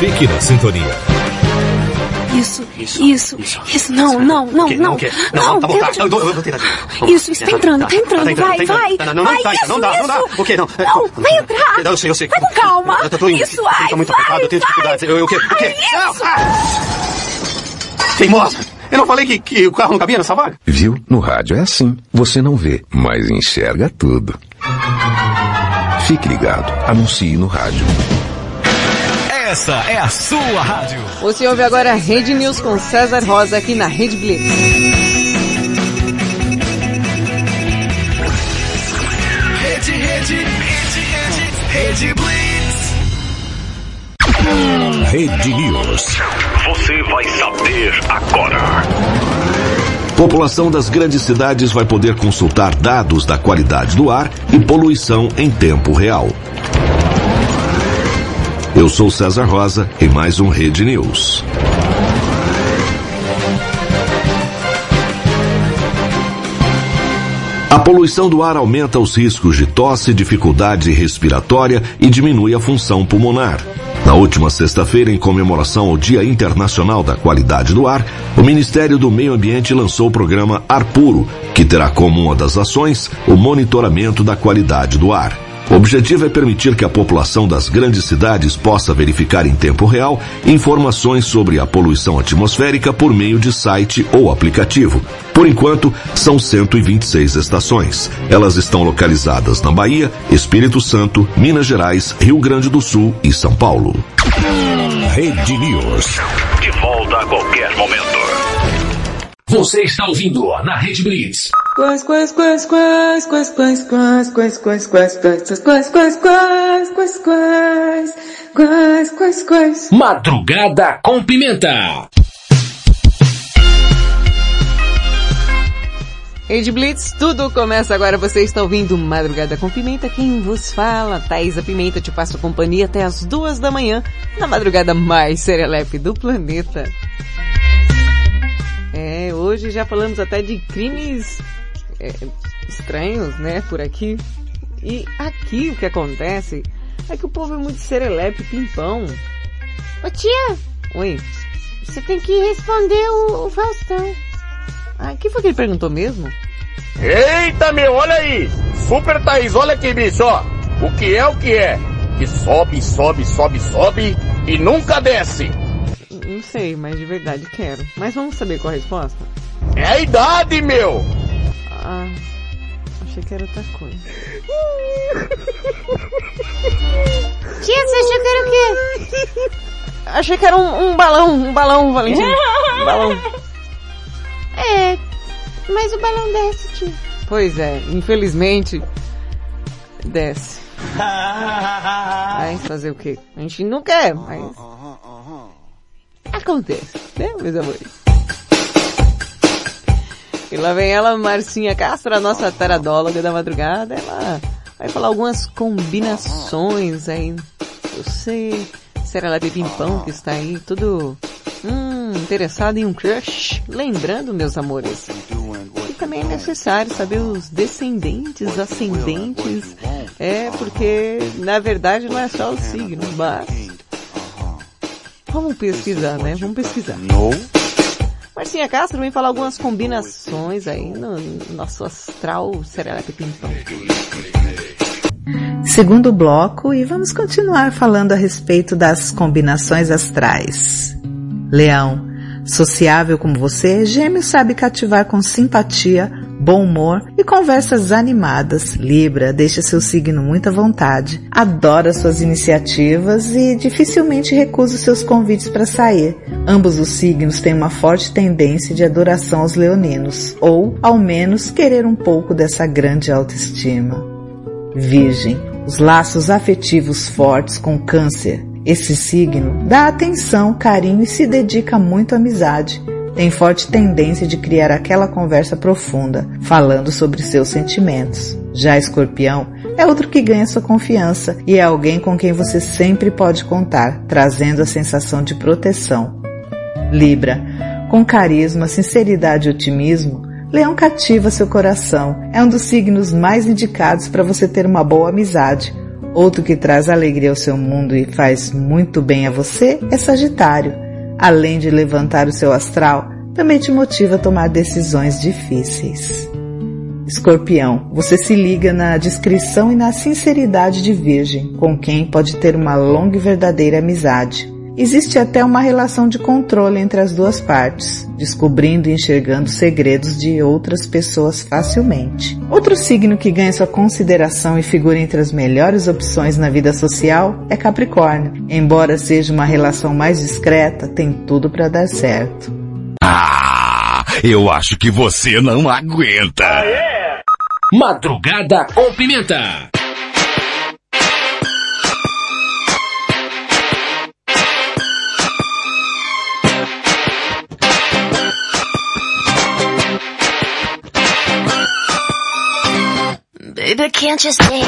Fique na sintonia. Isso, isso, isso, não, não, não, não. Não quê? Não, Não, tá bom, tá, eu vou tentar de novo. Vamos. Isso, isso, tá entrando, tá entrando, Tá entrando, vai, tá entrando. vai. Não, não, não, vai, tá, isso, não dá, não dá. isso. O quê? Não. Não, vai entrar. Eu sei, eu sei. Vai com calma. Eu tô indo. Isso, vai, Eu tô muito vai, apertado, eu tenho vai. dificuldades. Eu, eu, o quê? O quê? Isso. Teimosa! Eu não falei que, que o carro não cabia nessa vaga? Viu? No rádio é assim. Você não vê, mas enxerga tudo. Fique ligado. Anuncie no rádio. Essa é a sua rádio. Você ouve agora a Rede News com César Rosa aqui na Rede Blitz. Rede, rede, rede, rede, rede Blitz. Rede News. Você vai saber agora. População das grandes cidades vai poder consultar dados da qualidade do ar e poluição em tempo real. Eu sou César Rosa em mais um Rede News. A poluição do ar aumenta os riscos de tosse, dificuldade respiratória e diminui a função pulmonar. Na última sexta-feira, em comemoração ao Dia Internacional da Qualidade do Ar, o Ministério do Meio Ambiente lançou o programa Ar Puro, que terá como uma das ações o monitoramento da qualidade do ar. O objetivo é permitir que a população das grandes cidades possa verificar em tempo real informações sobre a poluição atmosférica por meio de site ou aplicativo. Por enquanto, são 126 estações. Elas estão localizadas na Bahia, Espírito Santo, Minas Gerais, Rio Grande do Sul e São Paulo. Rede News. De volta a qualquer momento. Você está ouvindo na Rede Blitz. Quais, quais, quais, quais, quais, quais, quais, quais, quais, quais, quais, quais, quais, quais, quais, quais, quais, quais, quais. Madrugada com Pimenta. Rede Blitz, tudo começa agora. Você está ouvindo Madrugada com Pimenta. Quem vos fala? Thaisa Pimenta te passo companhia até as duas da manhã, na madrugada mais serelepe do planeta. É, hoje já falamos até de crimes é, estranhos, né, por aqui. E aqui o que acontece é que o povo é muito serelepe, pimpão. Ô tia, Oi. você tem que responder o, o Faustão. Ah, o que foi que ele perguntou mesmo? Eita, meu, olha aí! Super Thaís, olha aqui, bicho, ó. O que é o que é? Que sobe, sobe, sobe, sobe e nunca desce. Não sei, mas de verdade quero. Mas vamos saber qual a resposta? É a idade, meu! Ah, achei que era outra coisa. Tia, você achou que era o quê? Achei que era um, um balão, um balão, Valentina. Um balão. É, mas o balão desce, tia. Pois é, infelizmente, desce. Mas fazer o quê? A gente não quer, mas... Acontece, né, meus amores? E lá vem ela, Marcinha Castro, a nossa taradóloga da madrugada. Ela vai falar algumas combinações aí. Eu sei, Será Pimpão que está aí, tudo hum, interessado em um crush. Lembrando, meus amores, que também é necessário saber os descendentes, ascendentes. É, porque na verdade não é só o signo, mas... Vamos pesquisar, né? Vamos pesquisar. Marcinha Castro vem falar algumas combinações aí no nosso astral Serelepe Pimpão. Segundo bloco e vamos continuar falando a respeito das combinações astrais. Leão, sociável como você, Gêmeo sabe cativar com simpatia, bom humor e conversas animadas. Libra deixa seu signo muito à vontade, adora suas iniciativas e dificilmente recusa seus convites para sair. Ambos os signos têm uma forte tendência de adoração aos leoninos, ou, ao menos, querer um pouco dessa grande autoestima. Virgem, os laços afetivos fortes com câncer. Esse signo dá atenção, carinho e se dedica muito à amizade. Tem forte tendência de criar aquela conversa profunda, falando sobre seus sentimentos. Já escorpião é outro que ganha sua confiança e é alguém com quem você sempre pode contar, trazendo a sensação de proteção. Libra, com carisma, sinceridade e otimismo, Leão cativa seu coração. É um dos signos mais indicados para você ter uma boa amizade. Outro que traz alegria ao seu mundo e faz muito bem a você é Sagitário. Além de levantar o seu astral, também te motiva a tomar decisões difíceis. Escorpião, você se liga na discrição e na sinceridade de Virgem, com quem pode ter uma longa e verdadeira amizade. Existe até uma relação de controle entre as duas partes, descobrindo e enxergando segredos de outras pessoas facilmente. Outro signo que ganha sua consideração e figura entre as melhores opções na vida social é Capricórnio. Embora seja uma relação mais discreta, tem tudo para dar certo. Ah, eu acho que você não aguenta. Madrugada com pimenta. Can't you see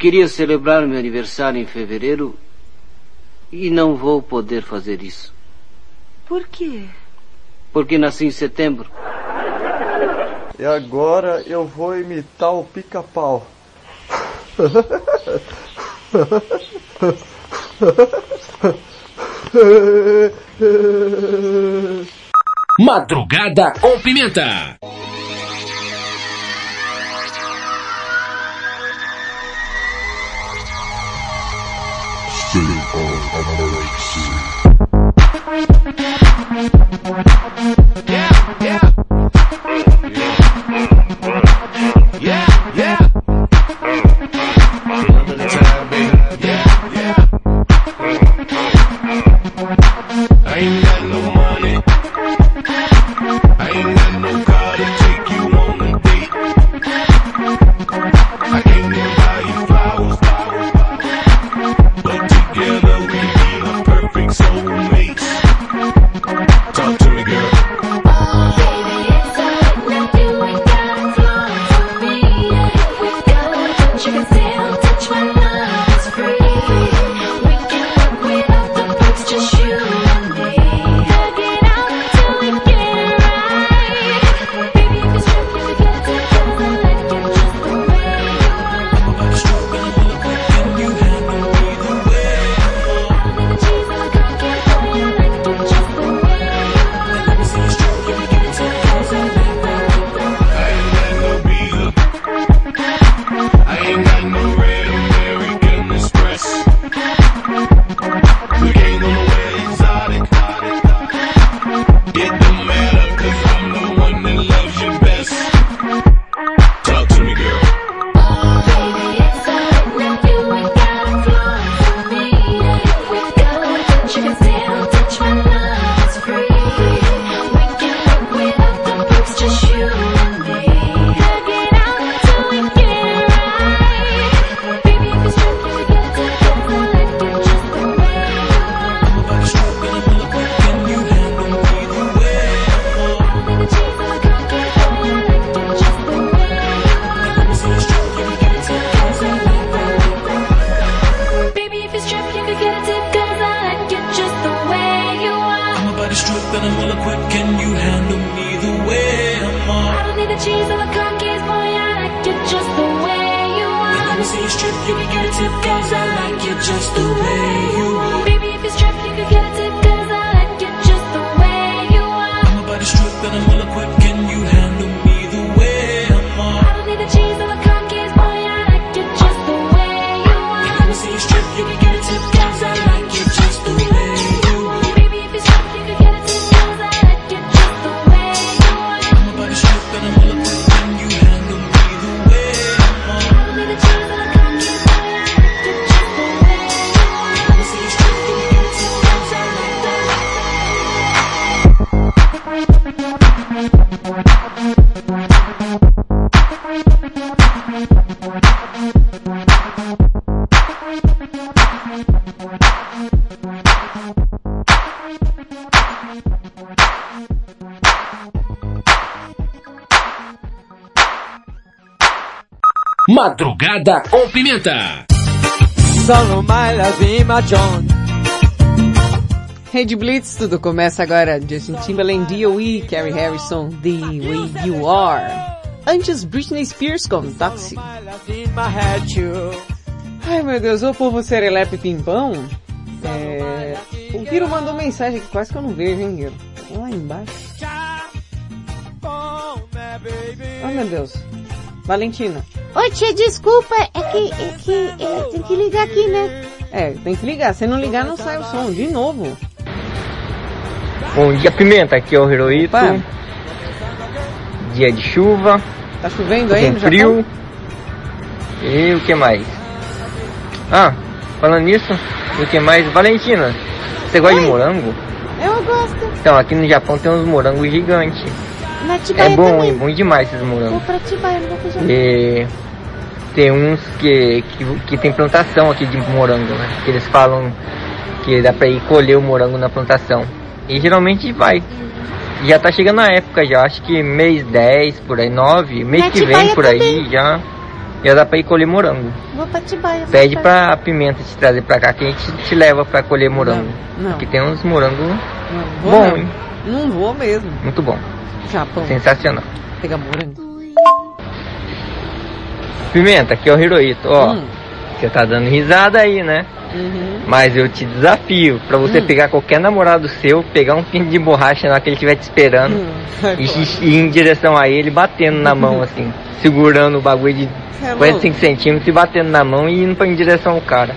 queria celebrar meu aniversário em fevereiro e não vou poder fazer isso. Por quê? Porque nasci em setembro. E agora eu vou imitar o pica-pau. Madrugada com Pimenta. I Madrugada com Pimenta. Rede Blitz, tudo começa agora. Justin Timberlake, D.O.E., Carrie Harrison, The Way You Are. Antes, Britney Spears com Toxic. Ai meu Deus, ô povo serelepe pimpão. É... O Guiro mandou mensagem aqui, quase que eu não vejo, hein, Guiro? Lá embaixo. Ai meu Deus. Valentina. Oi, tia, desculpa, é que, é que, é, tem que ligar aqui, né? É, tem que ligar. Se não ligar, não sai o som. De novo. Bom dia, Pimenta. Aqui é o Hiroito. Opa. Dia de chuva. Tá chovendo aí no frio. Japão? E o que mais? Ah, falando nisso, o que mais? Valentina, você gosta de morango? Eu gosto. Então, aqui no Japão tem uns morangos gigantes. Na É bom, também. é bom demais esses Vou morangos. pra Atibaia, não vou pro Japão. E tem uns que, que, que tem plantação aqui de morango, né? Que eles falam que dá pra ir colher o morango na plantação. E geralmente vai. Já tá chegando a época já, acho que mês 10, por aí, 9, mês que vem por aí já. Já dá pra ir colher morango. Vou pra Atibaia. vou Pede pra- pra Pimenta te trazer pra cá que a gente te leva pra colher morango. Não, não. Que tem uns morangos bom, hein? Não vou mesmo. Muito bom. Japão. Sensacional. Pegar morango. Pimenta, aqui é o Hirohito. Ó, Hum. você tá dando risada aí, né? Uhum. Mas eu te desafio pra você Hum. pegar qualquer namorado seu, pegar um pinto de borracha na que ele estiver te esperando Hum. E, ir em direção a ele, batendo na mão assim, segurando o bagulho de é 45 centímetros e batendo na mão e indo pra, em direção ao cara.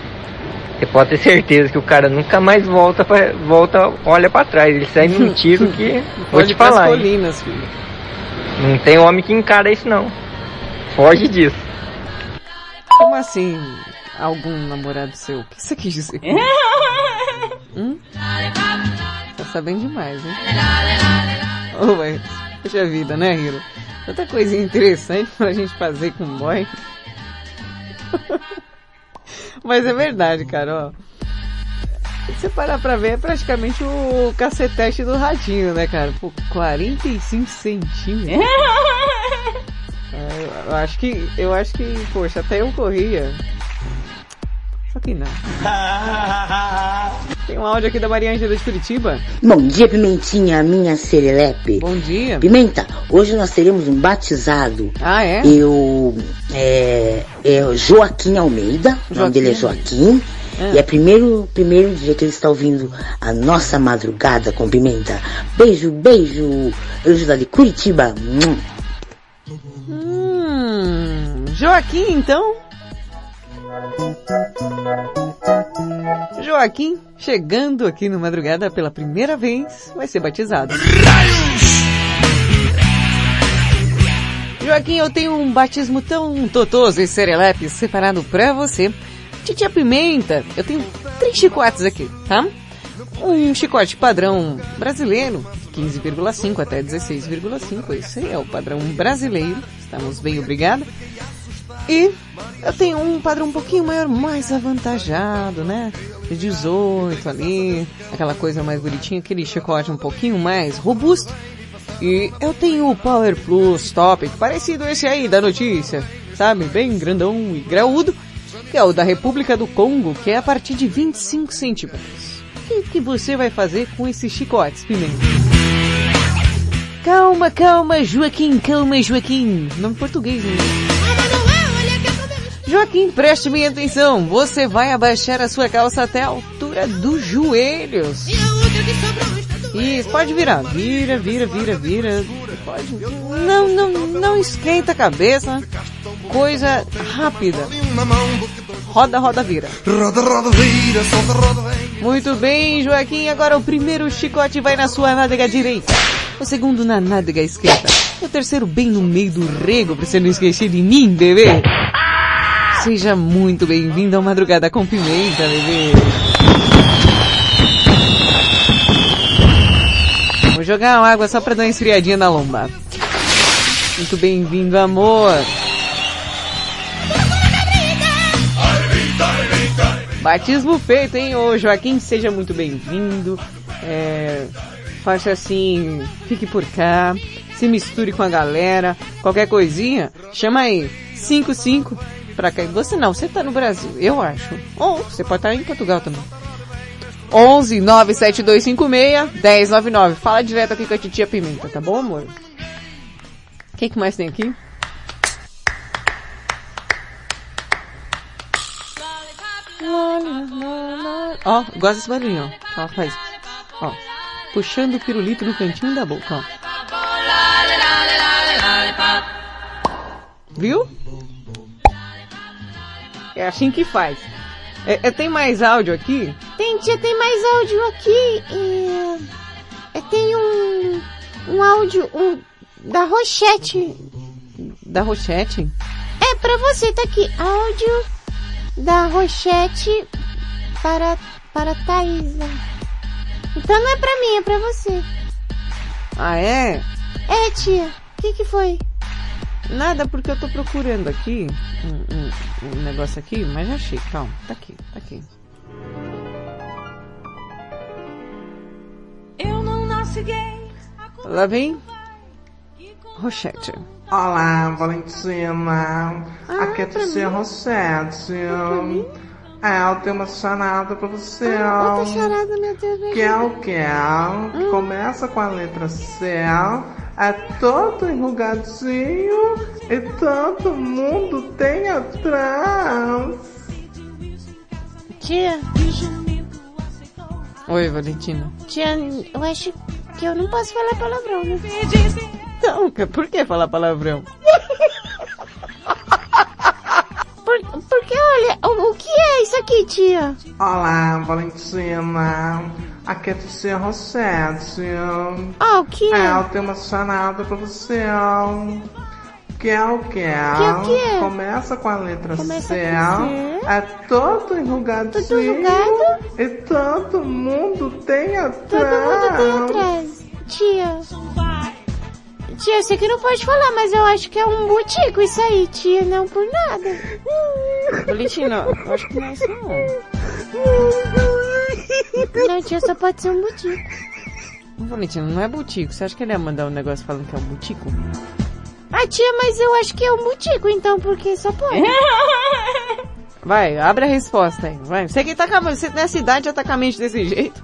Você pode ter certeza que o cara nunca mais volta, pra, volta olha pra trás. Ele sai num tiro que. vou Pode te falar. colinas, filho. Não tem homem que encara isso não. Foge disso. Como assim? Algum namorado seu? O que você quis dizer? hum? Tá sabendo demais, hein? Ô, vai. Poxa vida, né, Hiro? Tanta coisinha interessante pra gente fazer com o boy. Mas é verdade, cara, ó. Se você parar pra ver, é praticamente o cacetete do ratinho, né, cara? Pô, 45 centímetros. É, eu- acho que, eu acho que, poxa, até eu corria. Só que não. Tem um áudio aqui da Maria Ângela de Curitiba. Bom dia, Pimentinha, minha serelepe. Bom dia. Pimenta, hoje nós teremos um batizado. Ah, é? Eu, é, é o Joaquim Almeida, o nome dele é Joaquim. Ah. E é primeiro, primeiro dia que ele está ouvindo a nossa madrugada com pimenta. Beijo, beijo. Ângela de Curitiba. Joaquim, então? Joaquim, chegando aqui no Madrugada pela primeira vez, vai ser batizado. Joaquim, eu tenho um batismo tão totoso e serelepe separado pra você. Titia Pimenta, eu tenho três chicotes aqui, tá? Um chicote padrão brasileiro, 15,5 até 16,5. Esse é o padrão brasileiro. Estamos bem, obrigado. E eu tenho um padrão um pouquinho maior, mais avantajado, né? De 18 ali, aquela coisa mais bonitinha, aquele chicote um pouquinho mais robusto. E eu tenho o Power Plus Top, parecido esse aí da notícia, sabe? Bem grandão e graúdo, que é o da República do Congo, que é a partir de 25 centímetros. O que, você vai fazer com esses chicotes, Pimenta? Calma, calma, Joaquim, calma, Joaquim. Nome português, né? Joaquim, preste minha atenção. Você vai abaixar a sua calça até a altura dos joelhos. Isso, pode virar. Vira, vira, vira, vira. Pode. Não, não, não esquenta a cabeça. Coisa rápida. Roda, roda, vira. Roda, roda, vira, solta, roda, vem. Muito bem, Joaquim. Agora o primeiro chicote vai na sua nádega direita. O segundo na nádega esquerda. O terceiro bem no meio do rego, pra você não esquecer de mim, bebê. Seja muito bem-vindo ao Madrugada com Pimenta, bebê. Vou jogar uma água só pra dar uma esfriadinha na lomba. Muito bem-vindo, amor. Batismo feito, hein? Ô Joaquim, seja muito bem-vindo. É, faça assim, fique por cá, se misture com a galera. Qualquer coisinha, chama aí. 55 pra cá. Você não, você tá no Brasil, eu acho. Ou você pode estar em Portugal também. 11 97256 1099. Fala direto aqui com a titia Pimenta, tá bom, amor? O que, que mais tem aqui? Ó, gosta desse barulhinho, ó. Ela faz. Ó. Puxando o pirulito no cantinho da boca, ó. Viu? É assim que faz. É, é, tem mais áudio aqui? Tem, tia, tem mais áudio aqui. É, é, tem um, um áudio um, da Rochette. Da Rochette? É, pra você, tá aqui. Áudio da Rochette para, para Thaisa. Então não é pra mim, é pra você. Ah, é? É, tia. O que que foi? Nada, porque eu tô procurando aqui um, um, um negócio aqui, mas já achei. Calma, tá aqui, tá aqui. Eu não nasci gay. Lá vem Rochette. Olá, Valentina. Ah, Aqui é Ticia Rossetti. É, eu tenho uma charada pra você. Ah, outra charada, meu Deus. Que é o que? Que começa com a letra C. É todo enrugadinho e todo mundo tem atrás. Tia, Oi, Valentina. tia, eu acho que eu não posso falar palavrão, né? Não, por que falar palavrão? Por, porque, olha, o, o que é isso aqui, tia? Olá, Valentina. Aqui é Ticia Rossetti. Ah, o que É, é? eu tenho uma charada pra você. Que é o que? Que é o quê? Começa com a letra Começa C. com C. É todo enrugadinho. Todo enrugado? E todo mundo tem atrás. Todo mundo tem atrás. Tia. Tia, eu sei que não pode falar, mas eu acho que é um butico isso aí, tia, não por nada. Eu acho que não é isso não. Não, tia, só pode ser um butico. Valentina, não é butico. Você acha que ele ia mandar um negócio falando que é um butico? Ah, tia, mas eu acho que é um butico, então, porque só pode. Vai, abre a resposta aí. Vai. Você que tá com a, você nessa idade já tá com a mente desse jeito.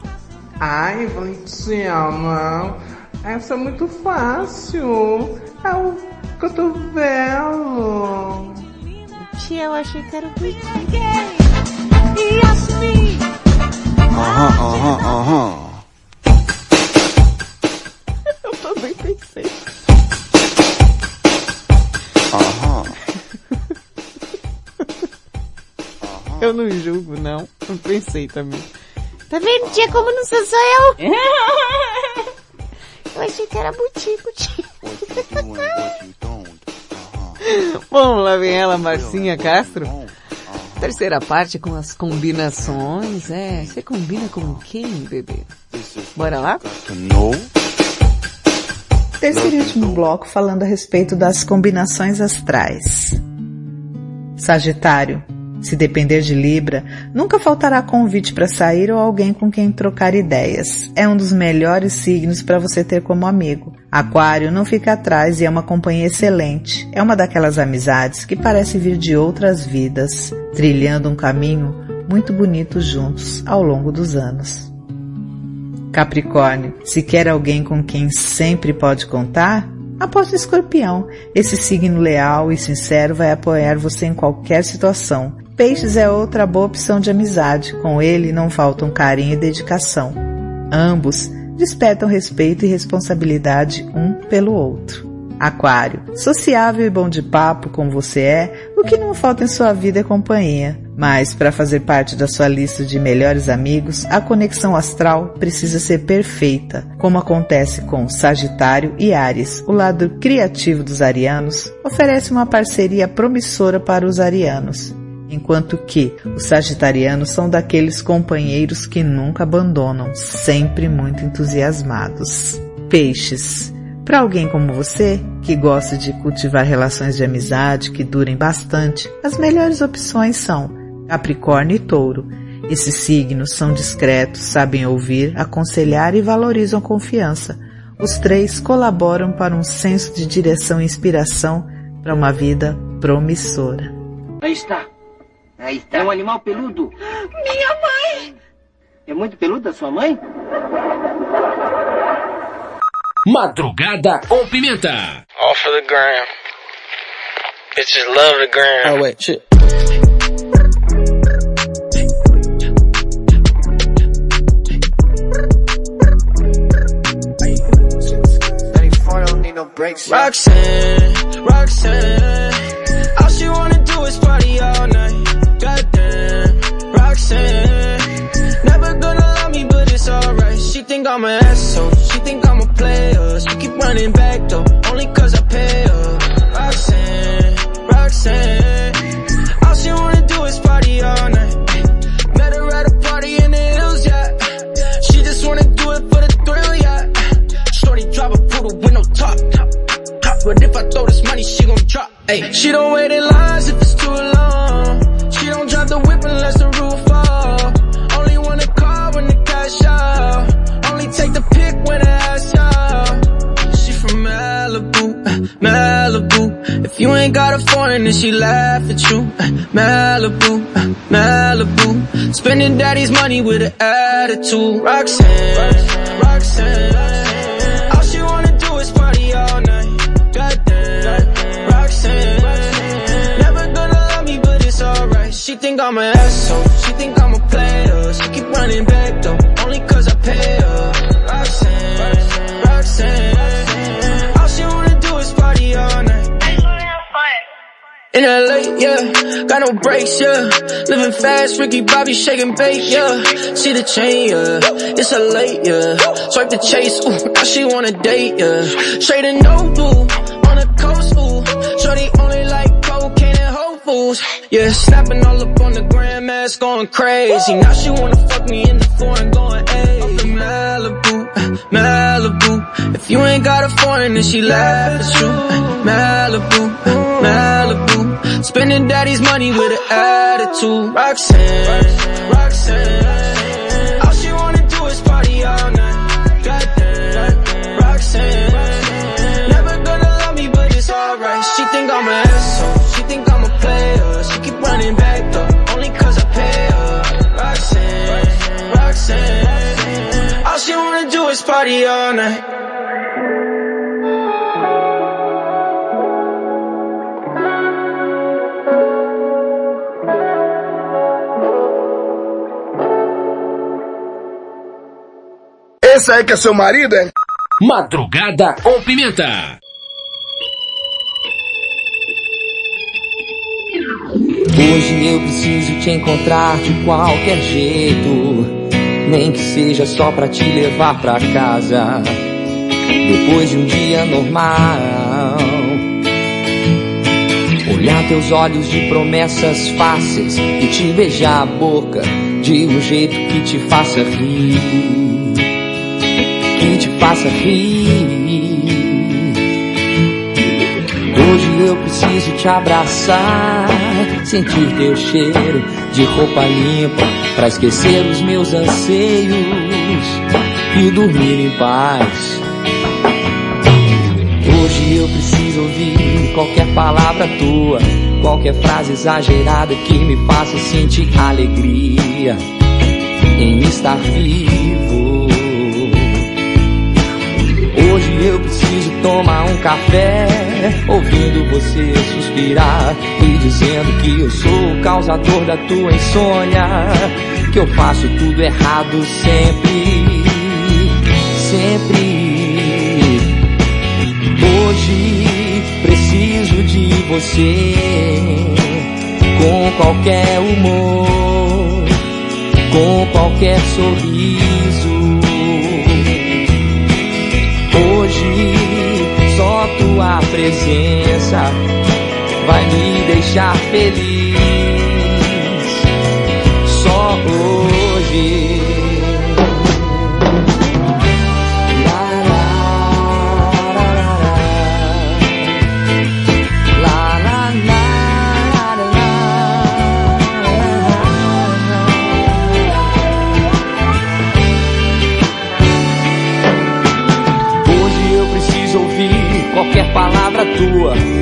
Ai, Valentina. Essa é muito fácil. É o cotovelo. Tia, eu achei que era um butico. Aham, aham, aham. Eu também pensei. Aham. Eu não julgo, não. Eu pensei também. Tá vendo, tia, como não sou só eu? Eu achei que era butico, tia. Bom, lá vem ela, Marcinha Castro. Terceira parte com as combinações. É, você combina com quem, bebê? Bora lá? Terceiro e último bloco falando a respeito das combinações astrais. Sagitário. Se depender de Libra, nunca faltará convite para sair ou alguém com quem trocar ideias. É um dos melhores signos para você ter como amigo. Aquário não fica atrás e é uma companhia excelente. É uma daquelas amizades que parece vir de outras vidas, trilhando um caminho muito bonito juntos ao longo dos anos. Capricórnio, se quer alguém com quem sempre pode contar, aposte em escorpião. Esse signo leal e sincero vai apoiar você em qualquer situação. Peixes é outra boa opção de amizade. Com ele não faltam carinho e dedicação. Ambos despertam respeito e responsabilidade um pelo outro. Aquário, sociável e bom de papo como você é, o que não falta em sua vida é companhia. Mas para fazer parte da sua lista de melhores amigos, a conexão astral precisa ser perfeita, como acontece com Sagitário e Ares. O lado criativo dos arianos oferece uma parceria promissora para os arianos, enquanto que os sagitarianos são daqueles companheiros que nunca abandonam, sempre muito entusiasmados. Peixes. Para alguém como você, que gosta de cultivar relações de amizade que durem bastante, as melhores opções são Capricórnio e Touro. Esses signos são discretos, sabem ouvir, aconselhar e valorizam a confiança. Os três colaboram para um senso de direção e inspiração para uma vida promissora. Aí está. Aí está. É um animal peludo. Minha mãe! É muito peludo a sua mãe? Madrugada com Pimenta. All for the gram. Bitches love the gram. Oh wait, shit. Roxanne, Roxanne, all she wanna do is party all night. Goddamn, Roxanne, never gonna love me, but it's alright. She think I'm an asshole, she think I'm a player. She keep running back though, only cause I pay her. Roxanne, Roxanne, all she wanna do is party all night. Met her at a party in the hills, yeah. She just wanna do it for the thrill, yeah. Shorty drive a poodle with no top, top, top. But if I throw this money, she gon' drop. Ay, she don't wait in lines if it's too long. Don't the whip unless the roof fall. Only wanna call when the cash out. Only take the pick when the ass out. She from Malibu, uh, Malibu. If you ain't got a foreign and she laugh at you. Malibu, Malibu. Spending daddy's money with an attitude. Roxanne, Roxanne. She think I'm an asshole. She think I'm a player. She keep running back though, only cause I pay her. Roxanne, Roxanne. All she wanna do is party all night. In LA, yeah, got no brakes, yeah. Living fast, Ricky Bobby shaking bait, yeah. See the chain, yeah. It's a late, yeah. Swipe the chase, ooh, now she wanna date, yeah. Straight and no blue, on the coast, ooh. Shorty only like yeah. Snapping all up on the grandmas, going crazy. Now she wanna fuck me in the foreign, going, hey. Malibu, Malibu. If you ain't got a foreign, then she laugh at you. Malibu, Malibu. Spending daddy's money with an attitude. Roxanne, Roxanne. Is party all night. Esse aí que é seu marido, é? Madrugada com Pimenta. Hoje eu preciso te encontrar de qualquer jeito, nem que seja só pra te levar pra casa. Depois de um dia normal, olhar teus olhos de promessas fáceis e te beijar a boca de um jeito que te faça rir, que te faça rir. Hoje eu preciso te abraçar, sentir teu cheiro de roupa limpa, pra esquecer os meus anseios e dormir em paz. Hoje eu preciso ouvir qualquer palavra tua, qualquer frase exagerada que me faça sentir alegria em estar vivo. Hoje eu preciso tomar um café, ouvindo você suspirar dizendo que eu sou o causador da tua insônia, que eu faço tudo errado sempre, sempre. Hoje preciso de você com qualquer humor, com qualquer sorriso. Hoje só tua presença vai me deixar feliz. Só hoje. Qualquer palavra tua,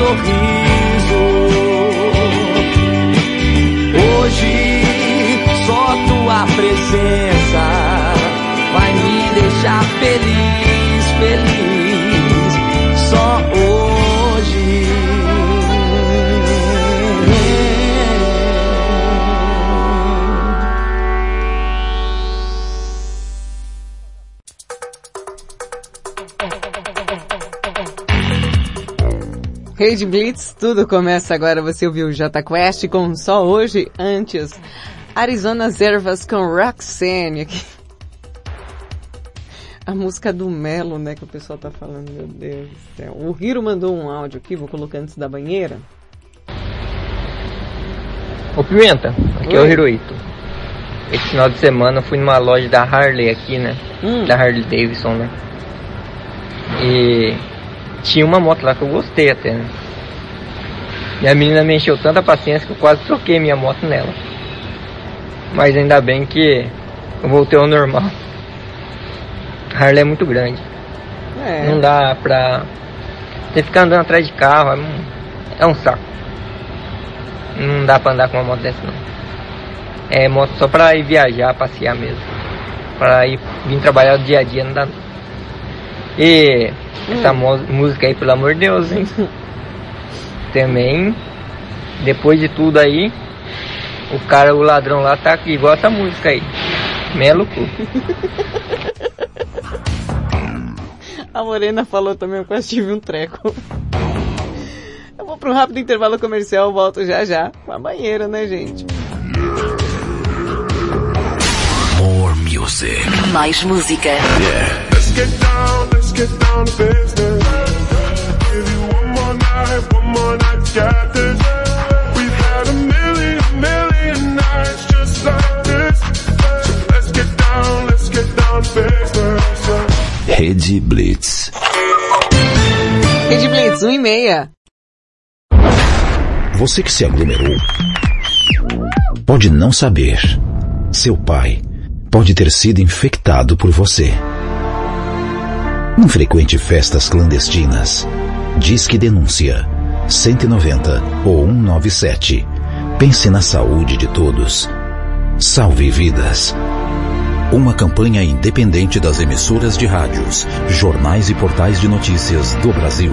sorriso. Hoje só tua presença vai me deixar feliz, feliz. Rede Blitz, tudo começa agora. Você ouviu o J Quest com Só Hoje, antes. Arizona Ervas com Roxane aqui. A música do Melo, né, que o pessoal tá falando, meu Deus do céu. O Hiro mandou um áudio aqui, vou colocar antes da banheira. Ô Pimenta, aqui é o Oi. Hiroito. Esse final de semana eu fui numa loja da Harley aqui, né? Hum. Da Harley Davidson, né? E tinha uma moto lá que eu gostei até, né? E a menina me encheu tanta paciência que eu quase troquei minha moto nela. Mas ainda bem que eu voltei ao normal. A Harley é muito grande. É. Não dá pra. Você ficar andando atrás de carro, é um, é um saco. Não dá pra andar com uma moto dessa não. É moto só pra ir viajar, passear mesmo. Pra ir vir trabalhar o dia a dia não dá não. E essa mo- música aí, pelo amor de Deus, hein? Também, depois de tudo aí, o cara, o ladrão lá tá igual essa música aí. Melo cu. A Morena falou também, eu quase tive um treco. Eu vou para um rápido intervalo comercial, volto já já com a banheira, né, gente? More music. Mais música. Yeah. Let's get down, get down to business. Give you one more night, one more night, got this. We've had a million, million nights just like this. So let's get down, let's get down to business. Rede Blitz. Rede Blitz, 1 e meia. Você que se aglomerou pode não saber. Seu pai pode ter sido infectado por você. Não frequente festas clandestinas. Diz que denúncia 190 ou 197. Pense na saúde de todos. Salve vidas. Uma campanha independente das emissoras de rádios, jornais e portais de notícias do Brasil.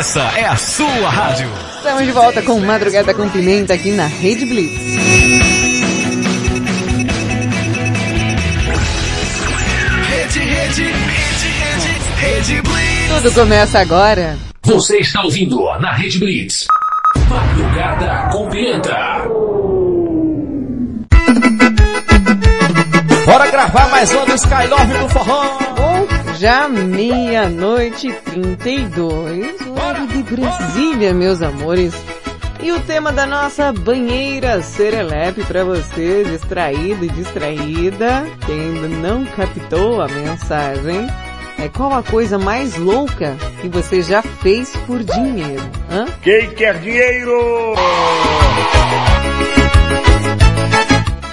Essa é a sua rádio. Estamos de volta com Madrugada com Pimenta aqui na Rede Blitz. Rede, rede, rede, rede, rede Blitz. Tudo começa agora. Você está ouvindo na Rede Blitz. Madrugada com Pimenta. Bora gravar mais uma do Skylove do Forró. Já meia-noite e 32, hora de Brasília, meus amores. E o tema da nossa banheira serelepe para você, distraído e distraída, que ainda não captou a mensagem, é qual a coisa mais louca que você já fez por dinheiro? Hã? Quem quer dinheiro?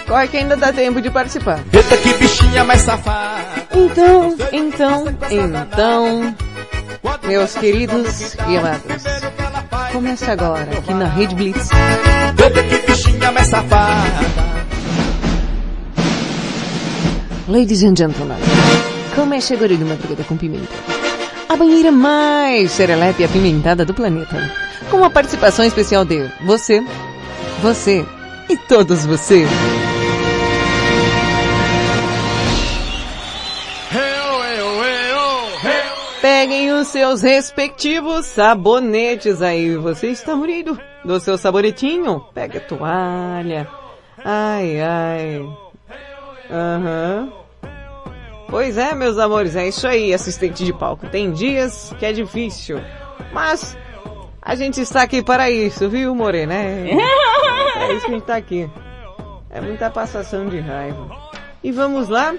Corre que ainda dá tempo de participar. Eita que bichinha mais safada. Então, então, então, meus queridos e amados, começa agora aqui na Rede Blitz. Ladies and gentlemen, começa agora de madrugada com pimenta. A banheira mais serelepe e apimentada do planeta. Com a participação especial de você, você e todos vocês. Os seus respectivos sabonetes aí. Você está murido do seu sabonetinho? Pega a toalha. Ai, ai. Aham. Pois é, meus amores, é isso aí, assistente de palco. Tem dias que é difícil, mas a gente está aqui para isso, viu, Morena? É, é isso que a gente tá aqui. É muita passação de raiva. E vamos lá?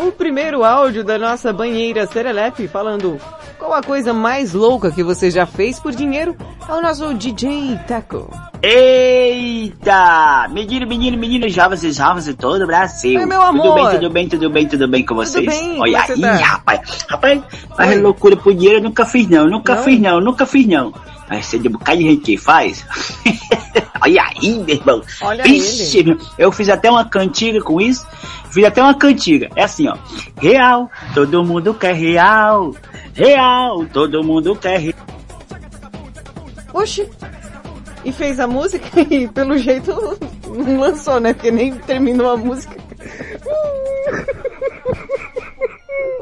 O primeiro áudio da nossa banheira Serelepe falando qual a coisa mais louca que você já fez por dinheiro é o nosso DJ Taco. Eita! Menino, menino, menino, jovens e jovens de todo o Brasil. Oi, meu amor. Tudo bem, tudo bem, tudo bem, tudo bem com vocês? bem, Olha aí, tá? rapaz. Rapaz, faz Oi. loucura por dinheiro eu nunca fiz não, nunca Não? fiz não, nunca fiz não. Mas você de um bocado de gente que faz. Olha aí, meu irmão. Olha Vixe, meu, eu fiz até uma cantiga com isso. Fiz até uma cantiga. É assim, ó. Real, todo mundo quer real. Real, todo mundo quer real. Oxi! E fez a música e pelo jeito não lançou, né? Porque nem terminou a música. O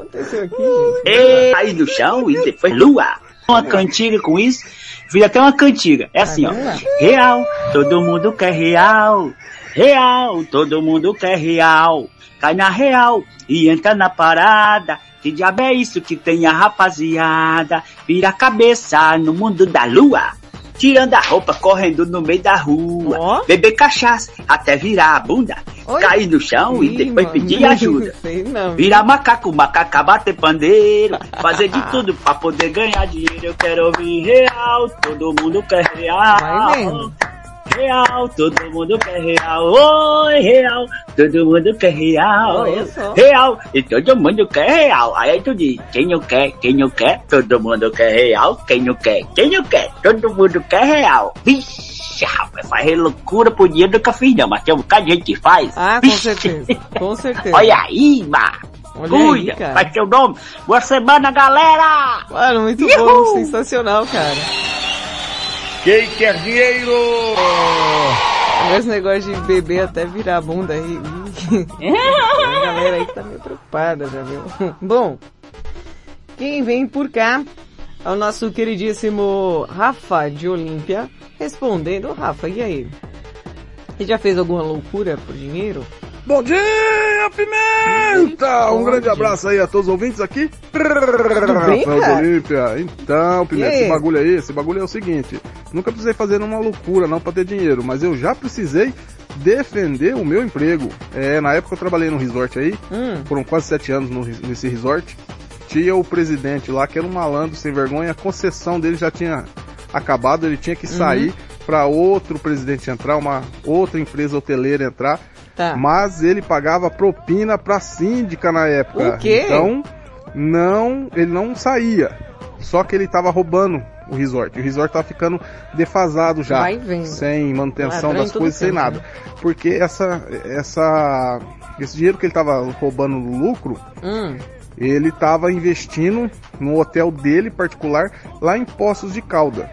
que aconteceu aqui, gente? E aí no chão e depois lua. Uma cantiga com isso. Fiz até uma cantiga. É assim, ó. Real, todo mundo quer real. Real, todo mundo quer real. Cai na real e entra na parada. Que diabo é isso que tem a rapaziada? Vira a cabeça no mundo da lua. Tirando a roupa, correndo no meio da rua. Beber cachaça até virar a bunda. Cair no chão e depois pedir ajuda. Sei. Virar macaco, macaca bater pandeiro, fazer de tudo pra poder ganhar dinheiro. Eu quero ouvir real, todo mundo quer real. Vai vendo. Real, todo mundo quer real. Oi, real, todo mundo quer real. Real, e todo mundo quer real. Aí tu diz, quem não quer, quem não quer, todo mundo quer real. Quem não quer, quem não quer, todo mundo quer real. Vixe, rapaz, faz loucura por dinheiro nunca fiz não, mas tem um bocado de gente que faz. Ah, com certeza. Com certeza. Olha aí, ma. Olha Cuida, aí, cara. faz teu nome. Boa semana, galera! Mano, muito Uhul. bom, sensacional, cara. Quem quer dinheiro? Esse negócio de beber até virar a bunda aí. a galera aí tá meio preocupada, já viu? Bom, quem vem por cá é o nosso queridíssimo Rafa de Olímpia respondendo. Rafa, e aí? Você já fez alguma loucura por dinheiro? Bom dia, Pimenta! Um grande abraço aí a todos os ouvintes aqui. Rafael? Olímpia. Então, Pimenta, esse bagulho aí, esse bagulho é o seguinte. Nunca precisei fazer uma loucura não pra ter dinheiro, mas eu já precisei defender o meu emprego. É, na época eu trabalhei num resort aí, Hum. foram quase sete anos no, nesse resort. Tinha o presidente lá, que era um malandro sem vergonha, a concessão dele já tinha acabado, ele tinha que sair pra outro presidente entrar, uma outra empresa hoteleira entrar. Tá. Mas ele pagava propina pra síndica na época. O quê? Então, não, ele não saía. Só que ele tava roubando o resort. O resort tava ficando defasado já. Sem manutenção Ladrão das coisas, sem nada. né? Porque essa, essa, esse dinheiro que ele tava roubando no lucro, Hum. ele tava investindo no hotel dele particular lá em Poços de Calda.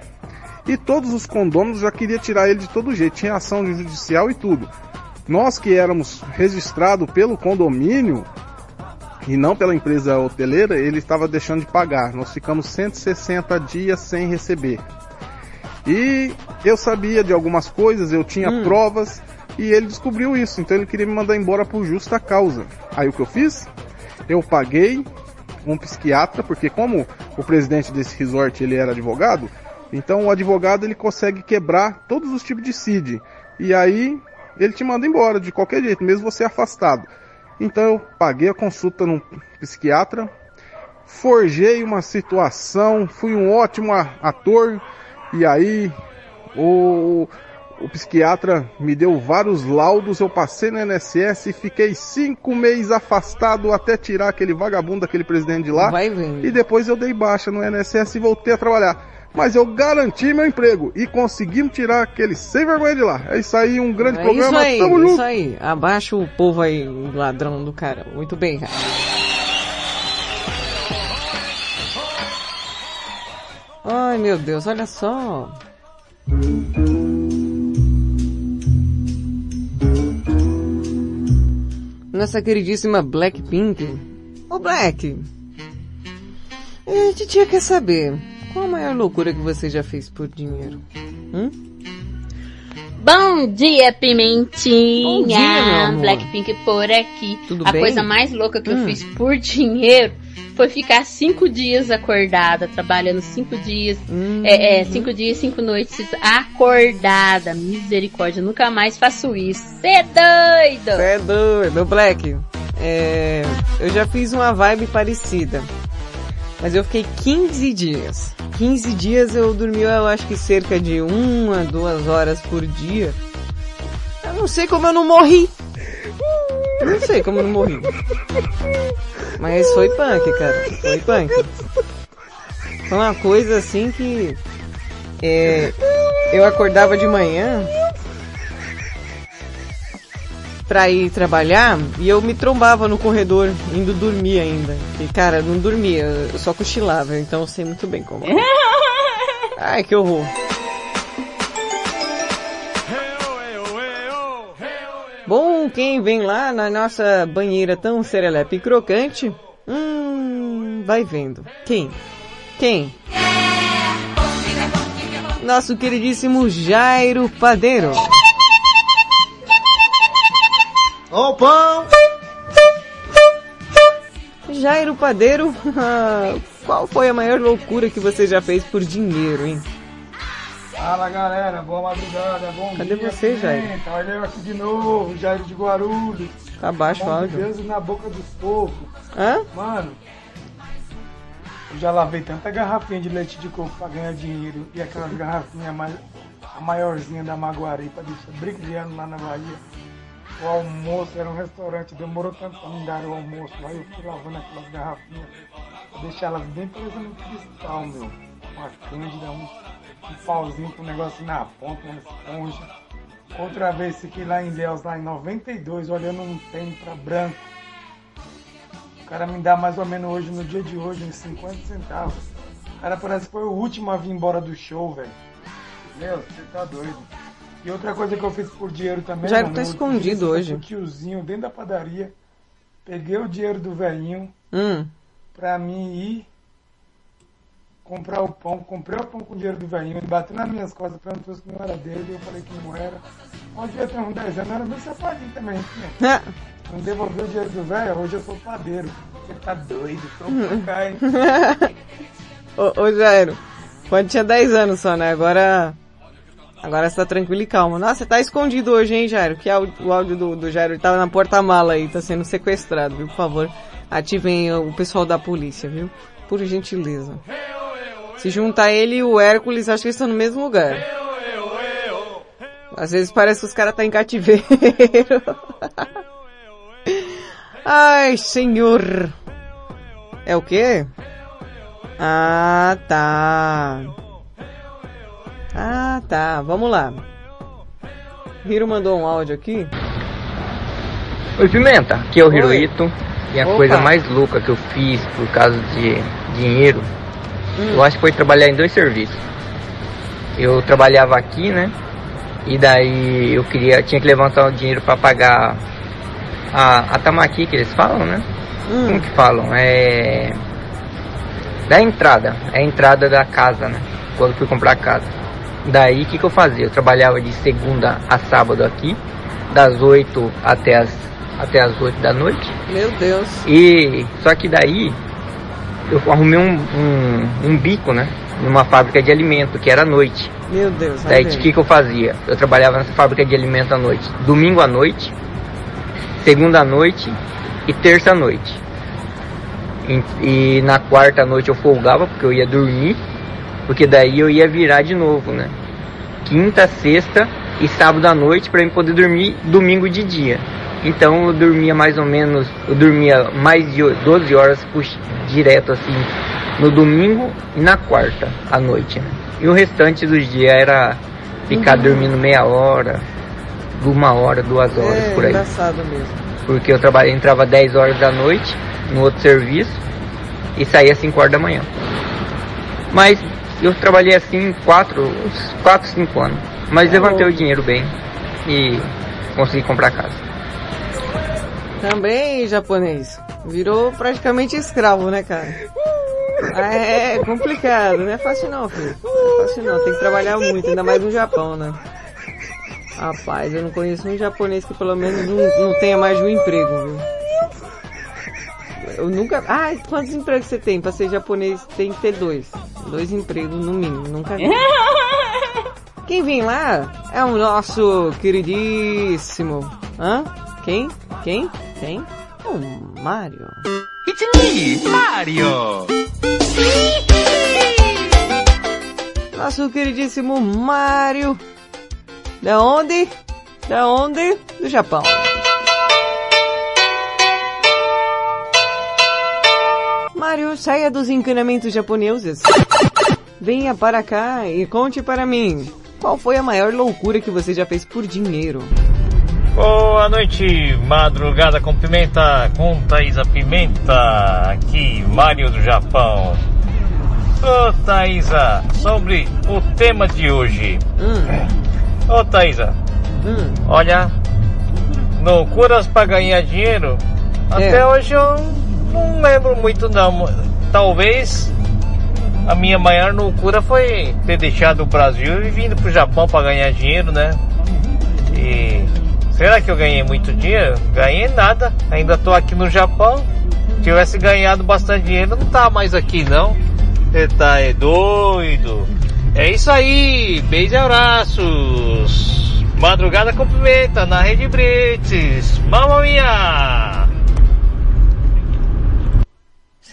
E todos os condôminos já queriam tirar ele de todo jeito, tinha ação judicial e tudo. Nós que éramos registrados pelo condomínio e não pela empresa hoteleira, ele estava deixando de pagar. Nós ficamos 160 dias sem receber. E eu sabia de algumas coisas, eu tinha provas e ele descobriu isso, então ele queria me mandar embora por justa causa. Aí o que eu fiz? Eu paguei um psiquiatra, porque como o presidente desse resort ele era advogado, então o advogado ele consegue quebrar todos os tipos de CID. E aí ele te manda embora de qualquer jeito, mesmo você afastado. Então eu paguei a consulta num psiquiatra, forjei uma situação, fui um ótimo ator, e aí o, o psiquiatra me deu vários laudos, eu passei no INSS e fiquei cinco meses afastado até tirar aquele vagabundo daquele presidente de lá. Vai. E depois eu dei baixa no INSS e voltei a trabalhar. Mas eu garanti meu emprego e conseguimos tirar aquele sem vergonha de lá. É isso aí, um grande É programa. isso aí, Tamo isso junto. aí. Abaixa o povo aí, o ladrão do cara. Muito bem, cara. Ai, meu Deus, olha só. Nossa queridíssima Blackpink. Ô Black, a titia quer saber, qual a maior loucura que você já fez por dinheiro? Hum? Bom dia, Pimentinha! Bom dia. Blackpink por aqui. Tudo a bem? coisa mais louca que Hum. eu fiz por dinheiro foi ficar cinco dias acordada, trabalhando cinco dias, Hum. é, é, cinco dias, cinco noites acordada. Misericórdia, nunca mais faço isso. Cê é doido! Você é doido, Black. É, eu já fiz uma vibe parecida. Mas eu fiquei 15 dias. 15 dias eu dormi, eu acho que cerca de uma, duas horas por dia. Eu não sei como eu não morri. Eu não sei como eu não morri. Mas foi punk, cara. Foi punk. Foi uma coisa assim que... é, eu acordava de manhã pra ir trabalhar e eu me trombava no corredor, indo dormir ainda. E cara, não dormia, eu só cochilava, então eu sei muito bem como. Ai, que horror. Bom, quem vem lá na nossa banheira tão serelepe e crocante, hum, vai vendo. Quem? Quem? Nosso queridíssimo Jairo Padeiro. Ó o pão! Jairo Padeiro, qual foi a maior loucura que você já fez por dinheiro, hein? Fala galera, boa madrugada, bom Cadê dia. você, Jair? Pimenta. Olha eu aqui de novo, Jair de Guarulhos. Tá baixo o áudio. Deus na boca dos poucos. Hã? Mano, eu já lavei tanta garrafinha de leite de coco pra ganhar dinheiro e aquelas garrafinhas mais, a maiorzinha da Maguari pra deixar brinqueando lá na Bahia. O almoço era um restaurante, demorou tanto pra me dar o almoço lá, eu fui lavando aquelas garrafinhas pra deixar elas bem parecendo um cristal, meu. Uma cândida, um, um pauzinho com um negócio na ponta, uma esponja. Outra vez fiquei lá em Deus, lá em 92, olhando um Tempra branco. O cara me dá mais ou menos hoje, no dia de hoje, uns 50 centavos. O cara parece que foi o último a vir embora do show, velho. Meu, você tá doido. E outra coisa que eu fiz por dinheiro também, Jairo mano, tá escondido hoje. o tiozinho dentro da padaria. Peguei o dinheiro do velhinho Hum. pra mim ir comprar o pão. Comprei o pão com o dinheiro do velhinho. Ele bateu nas minhas costas, perguntou se não era dele. Eu falei que não era. Onde eu tenho uns 10 anos, era bem safadinho também. Né? Não devolveu o dinheiro do velho, hoje eu sou padeiro. Você tá doido, tô Hum. pra cá, hein? ô, ô Jairo, quando tinha 10 anos só, né? Agora. Agora você tá tranquilo e calmo. Nossa, você tá escondido hoje, hein, Jairo? Que áudio- o áudio do, do Jairo tava na porta-mala aí, tá sendo sequestrado, viu? Por favor, ativem o pessoal da polícia, viu? Por gentileza. Se juntar ele e o Hércules, acho que eles estão no mesmo lugar. Às vezes parece que os caras tá em cativeiro. Ai, senhor. É o quê? Ah, tá. Ah, tá. Vamos lá. Hiro mandou um áudio aqui. Oi Pimenta, aqui é o Hirohito. E a Opa. coisa mais louca que eu fiz por causa de dinheiro, Hum. eu acho que foi trabalhar em dois serviços. Eu trabalhava aqui, né? E daí eu queria, tinha que levantar o dinheiro para pagar a, a tamaki que eles falam, né? Hum. Como que falam? É. Da entrada, é a entrada da casa, né? Quando fui comprar a casa. Daí o que, que eu fazia? Eu trabalhava de segunda a sábado aqui, das 8 até as, até as 8 da noite. Meu Deus. E só que daí eu arrumei um, um, um bico, né? Numa fábrica de alimento, que era à noite. Meu Deus. Daí o que, que eu fazia? Eu trabalhava nessa fábrica de alimento à noite. Domingo à noite, segunda à noite e terça à noite. E, e na quarta à noite eu folgava porque eu ia dormir, porque daí eu ia virar de novo, né? Quinta, sexta e sábado à noite para eu poder dormir domingo de dia. Então eu dormia mais ou menos, eu dormia mais de 12 horas direto assim no domingo e na quarta à noite. Né? E o restante dos dias era ficar Uhum. dormindo meia hora, uma hora, duas horas É, por aí. engraçado mesmo. Porque eu trabalhei, entrava 10 horas da noite no outro serviço e saía 5 horas da manhã. Mas eu trabalhei assim 4, uns 4, 5 anos. Mas Tá levantei bom. o dinheiro bem e consegui comprar casa. Também japonês. Virou praticamente escravo, né, cara? Ah, É complicado, não é fácil não, filho. Não é fácil não, tem que trabalhar muito, ainda mais no Japão, né? Rapaz, eu não conheço um japonês que pelo menos não, não tenha mais de um emprego, viu? Eu nunca. Ah, quantos empregos você tem? Pra ser japonês tem que ter dois. Dois empregos no mínimo, nunca vi. Quem vem lá é o nosso queridíssimo. Hã? Quem? Quem? Quem? O Mario. It's me, Mario! Nosso queridíssimo Mario. Da onde? Da onde? Do Japão. Mario, saia dos encanamentos japoneses. Venha para cá e conte para mim. Qual foi a maior loucura que você já fez por dinheiro? Boa noite, madrugada com pimenta, com Thaisa Pimenta, aqui, Mário do Japão. Ô Thaisa, sobre o tema de hoje. Ô Thaisa, olha, loucuras para ganhar dinheiro, até hoje eu não lembro muito não. Talvez a minha maior loucura foi ter deixado o Brasil e vindo pro Japão para ganhar dinheiro, né? E será que eu ganhei muito dinheiro? Ganhei nada. Ainda tô aqui no Japão. Se tivesse ganhado bastante dinheiro, não tá mais aqui não. Você tá é doido. É isso aí. Beijo e abraços. Madrugada com pimenta na Rede Brits. Mamma mia!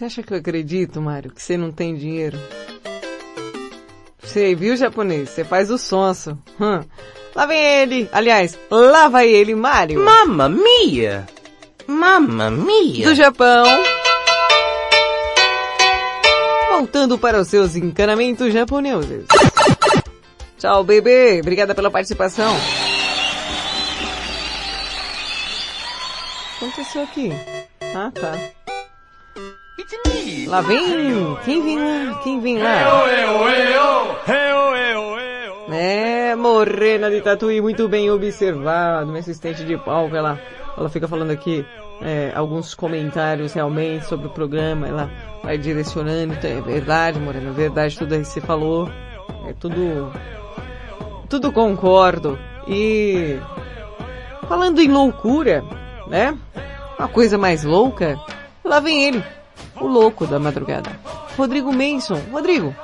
Você acha que eu acredito, Mário, que você não tem dinheiro? Sei, viu, japonês? Você faz o sonso. Hum. Lá vem ele. Aliás, lá vai ele, Mário. Mamma mia! Mamma mia! Do Japão. Voltando para os seus encanamentos japoneses. Tchau, bebê. Obrigada pela participação. O que aconteceu aqui? Ah, tá. Lá vem! Quem vem lá? Quem vem lá? É, morena de tatuí, muito bem observado. Minha assistente de palco, ela, ela fica falando aqui é, alguns comentários realmente sobre o programa. Ela vai direcionando. Então, é verdade, morena, é verdade tudo aí que você falou. É tudo. Tudo concordo. E. Falando em loucura, né? Uma coisa mais louca. Lá vem ele, o louco da madrugada. Rodrigo Manson. Rodrigo,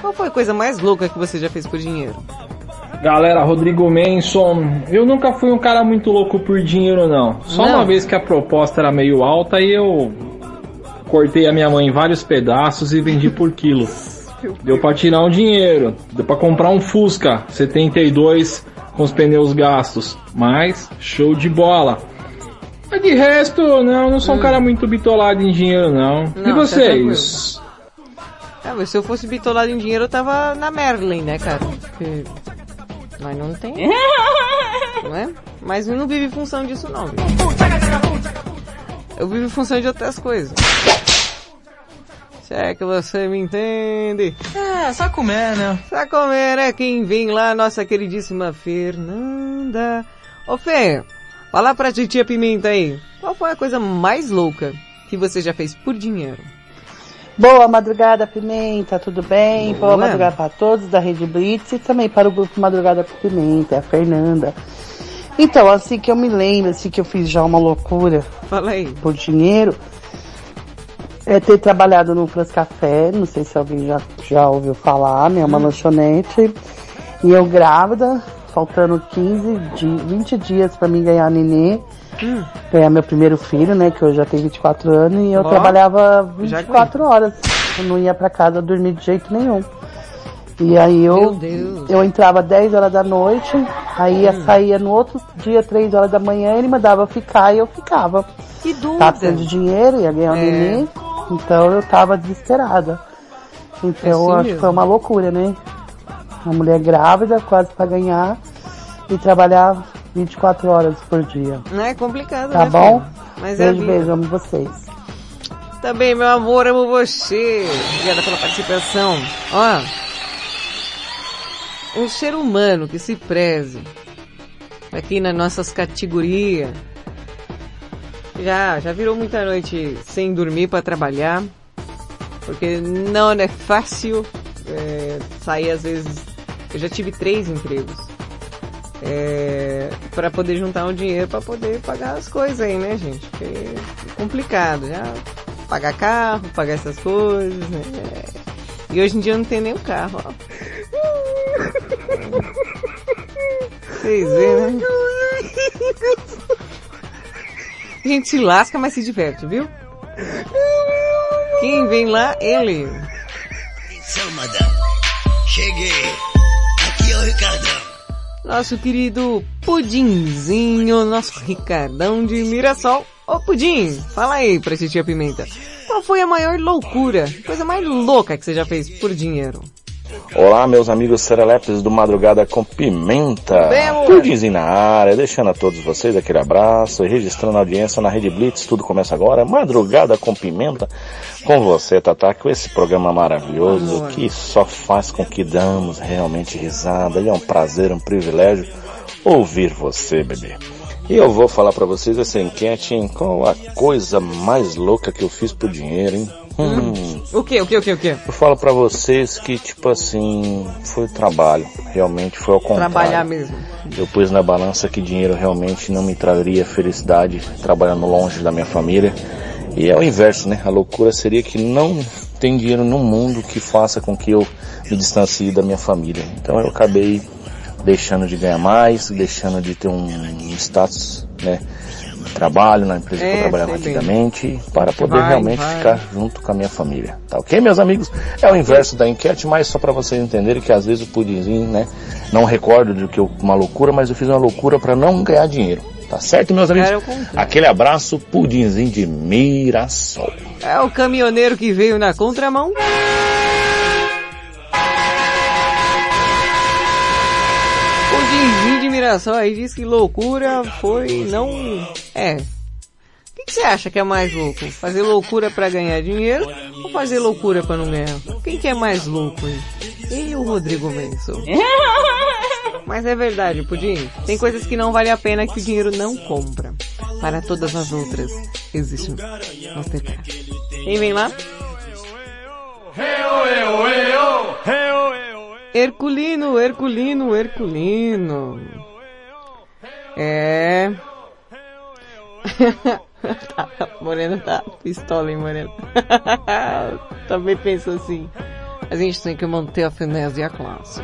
qual foi a coisa mais louca que você já fez por dinheiro? Galera, Rodrigo Manson, eu nunca fui um cara muito louco por dinheiro não. Só Não? uma vez que a proposta era meio alta e eu cortei a minha mãe em vários pedaços e vendi por quilo. Deu pra tirar um dinheiro, deu pra comprar um Fusca 72 com os pneus gastos, mas show de bola. Mas de resto, não, não sou um cara muito bitolado em dinheiro não. e Não, tá vocês? Ah, mas se eu fosse bitolado em dinheiro, eu tava na Merlin, né, cara? Porque... Mas não tem. não é? Mas eu não vivo em função disso, não. viu? Eu vivo em função de outras coisas. Se é que você me entende. É, só comer, né? Só comer é quem vem lá, nossa queridíssima Fernanda. Ô Fê, fala pra titia Pimenta aí. Qual foi a coisa mais louca que você já fez por dinheiro? Boa madrugada, Pimenta, tudo bem? Boa, Boa. madrugada para todos da Rede Blitz e também para o grupo Madrugada com Pimenta, a Fernanda. Então, assim que eu me lembro, assim que eu fiz já uma loucura Fala aí. por dinheiro, é ter trabalhado no Plus Café, não sei se alguém já, já ouviu falar, né? Uma lanchonete. E eu grávida, faltando 15, di 20 dias para mim ganhar nenê. Ganhar meu primeiro filho, né? Que eu já tenho 24 anos e eu Ó, trabalhava já 24 horas. Eu não ia para casa dormir de jeito nenhum. E aí eu, eu entrava 10 horas da noite, aí eu saía no outro dia, 3 horas da manhã, ele mandava ficar e eu ficava. Que dúvida. Tava precisando de dinheiro, ia ganhar um É. neném, então eu tava desesperada. Então É assim eu acho mesmo. que foi uma loucura, né? Uma mulher grávida, quase pra ganhar, e trabalhar 24 horas por dia. Não é complicado, Tá né, bom? filho? Mas é beijo, vida. beijo, amo vocês. Também, meu amor, amo você. Obrigada pela participação. Ó, um ser humano que se preze aqui nas nossas categorias. Já, já virou muita noite sem dormir para trabalhar, porque não é fácil é, sair às vezes. Eu já tive três empregos. É, para poder juntar um dinheiro para poder pagar as coisas aí, né, gente? Porque é complicado, já pagar carro, pagar essas coisas, né? E hoje em dia não tem nem o carro, ó. Vocês veem, né? A gente se lasca, mas se diverte, viu? Quem vem lá? Ele. Atenção, madame. Cheguei. Ricardão. Nosso querido Pudinzinho, nosso Ricardão de Mirassol. Ô Pudim, fala aí pra Titia Pimenta. Qual foi a maior loucura, coisa mais louca que você já fez por dinheiro? Olá, meus amigos serelepes do Madrugada com Pimenta. Pudinzinho na área, deixando a todos vocês aquele abraço e registrando a audiência na Rede Blitz. Tudo começa agora. Madrugada com Pimenta. Com você, Tatá, com esse programa maravilhoso Amor. que só faz com que damos realmente risada. E é um prazer, um privilégio ouvir você, bebê. E eu vou falar pra vocês essa enquete, hein? Qual a coisa mais louca que eu fiz por dinheiro, hein? Hum. O que, o que, o que, o que? Eu falo pra vocês que, tipo assim, foi trabalho. Realmente foi ao contrário. Trabalhar mesmo. Eu pus na balança que dinheiro realmente não me traria felicidade trabalhando longe da minha família. E é o inverso, né? A loucura seria que não tem dinheiro no mundo que faça com que eu me distancie da minha família. Então eu acabei deixando de ganhar mais, deixando de ter um status, né? Trabalho na empresa que É, eu trabalhava sei bem. antigamente para poder Vai, realmente vai. ficar junto com a minha família. Tá ok, meus amigos? É o inverso da enquete, mas só para vocês entenderem que às vezes o pudinzinho, né? Não recordo do que eu, uma loucura, mas eu fiz uma loucura para não ganhar dinheiro. Tá certo, meus amigos? Aquele abraço, pudinzinho de Mirassol. É o caminhoneiro que veio na contramão. Mirassol aí diz que loucura foi não... É. O que, que você acha que é mais louco? Fazer loucura pra ganhar dinheiro ou fazer loucura pra não ganhar? Quem que é mais louco aí? Ele ou o Rodrigo Benson? Mas é verdade, Pudim. Tem coisas que não vale a pena que o dinheiro não compra. Para todas as outras, existe um hospital. Quem vem lá? Herculino, Herculino, Herculino. É. tá, Moreno tá pistola, hein, Moreno? Também penso assim. A gente tem que manter a finesse e a classe.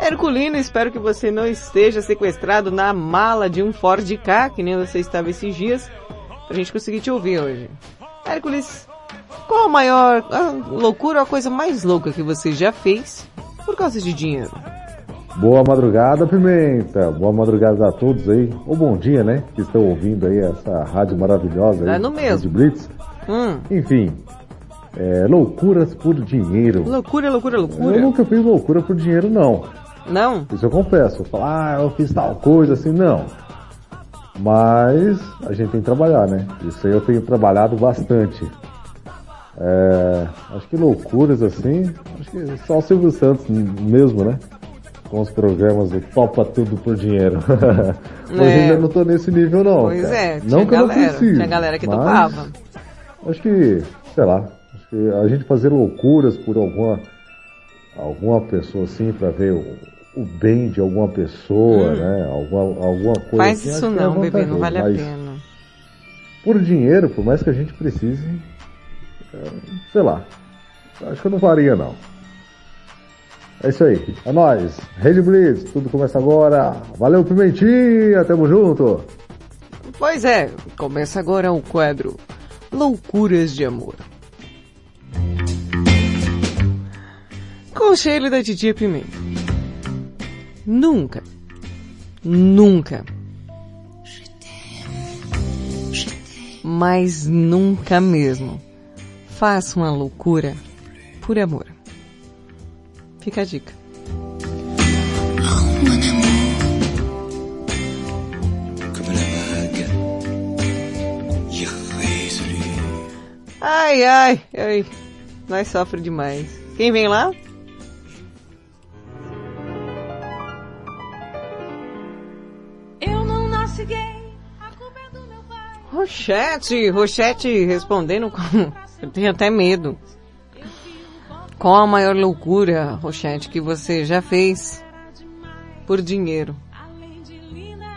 Herculino, espero que você não esteja sequestrado na mala de um Ford K, que nem você estava esses dias, pra gente conseguir te ouvir hoje. Hércules, qual a maior a loucura, a coisa mais louca que você já fez por causa de dinheiro? Boa madrugada, Pimenta. Boa madrugada a todos aí. Ou bom dia, né? Que estão ouvindo aí essa rádio maravilhosa aí. É no mesmo. Blitz. Hum, Enfim, é, loucuras por dinheiro. loucura, loucura, Eu loucura. nunca fiz loucura por dinheiro, não. Não? Isso eu confesso. Eu falo, ah, eu fiz tal coisa, assim, não. Mas a gente tem que trabalhar, né? Isso aí eu tenho trabalhado bastante. É, acho que loucuras assim, acho que só o Silvio Santos mesmo, né? Com os programas do Topa Tudo por Dinheiro. É. ainda não tô nesse nível não. Pois cara. é, não tinha que eu não galera, precise, tinha galera que mas topava. Acho que, sei lá, acho que a gente fazer loucuras por alguma alguma pessoa assim pra ver o, o bem de alguma pessoa, Hum. né? Alguma, alguma coisa Faz assim, isso é não, bebê, não vale a pena. Por dinheiro, por mais que a gente precise, é, sei lá, acho que eu não faria não. É isso aí, é nóis, Rede Blitz, tudo começa agora, valeu Pimentinha, tamo junto! Pois é, começa agora o quadro Loucuras de Amor. Com o cheiro da titia Pimenta. Nunca, nunca, mas nunca mesmo, faça uma loucura por amor. Fica a dica. Ai, ai, ai, nós sofre demais. Quem vem lá? Eu não nasci gay. Rochete, Rochete respondendo com... Eu tenho até medo. Qual a maior loucura, Rochete, que você já fez por dinheiro?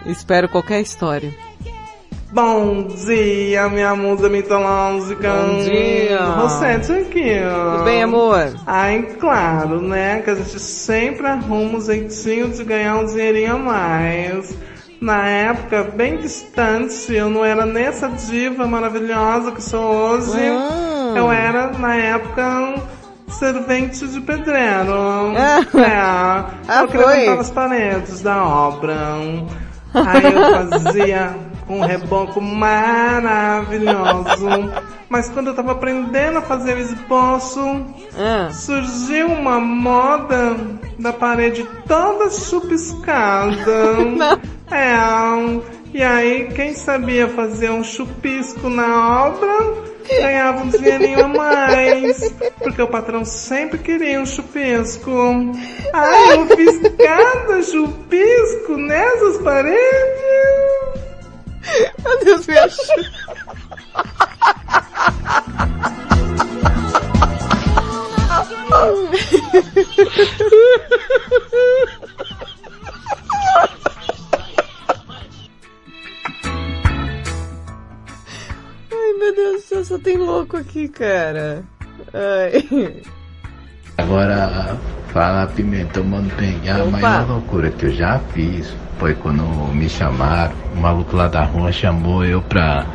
Espero qualquer história. Bom dia, minha musa mitológica. Bom dia. Rosete aqui. Tudo bem, amor? Ai, claro, né? Que a gente sempre arruma um jeitinho de ganhar um dinheirinho a mais. Na época, bem distante, eu não era nessa diva maravilhosa que sou hoje. Hum. Eu era, na época, servente de pedreiro. Ah. é. Ah, eu foi? as paredes da obra. Aí eu fazia um reboco maravilhoso. Mas quando eu tava aprendendo a fazer o esboço, surgiu uma moda da parede toda chupiscada. É, e aí quem sabia fazer um chupisco na obra ganhava um dinheirinho a mais. Porque o patrão sempre queria um chupisco. Ai, eu fiz cada chupisco nessas paredes. Meu Deus, me achou. aqui, cara. Ai. Agora, fala Pimentão, mano, pegar a Opa. maior loucura que eu já fiz foi quando me chamaram, o maluco lá da rua chamou eu pra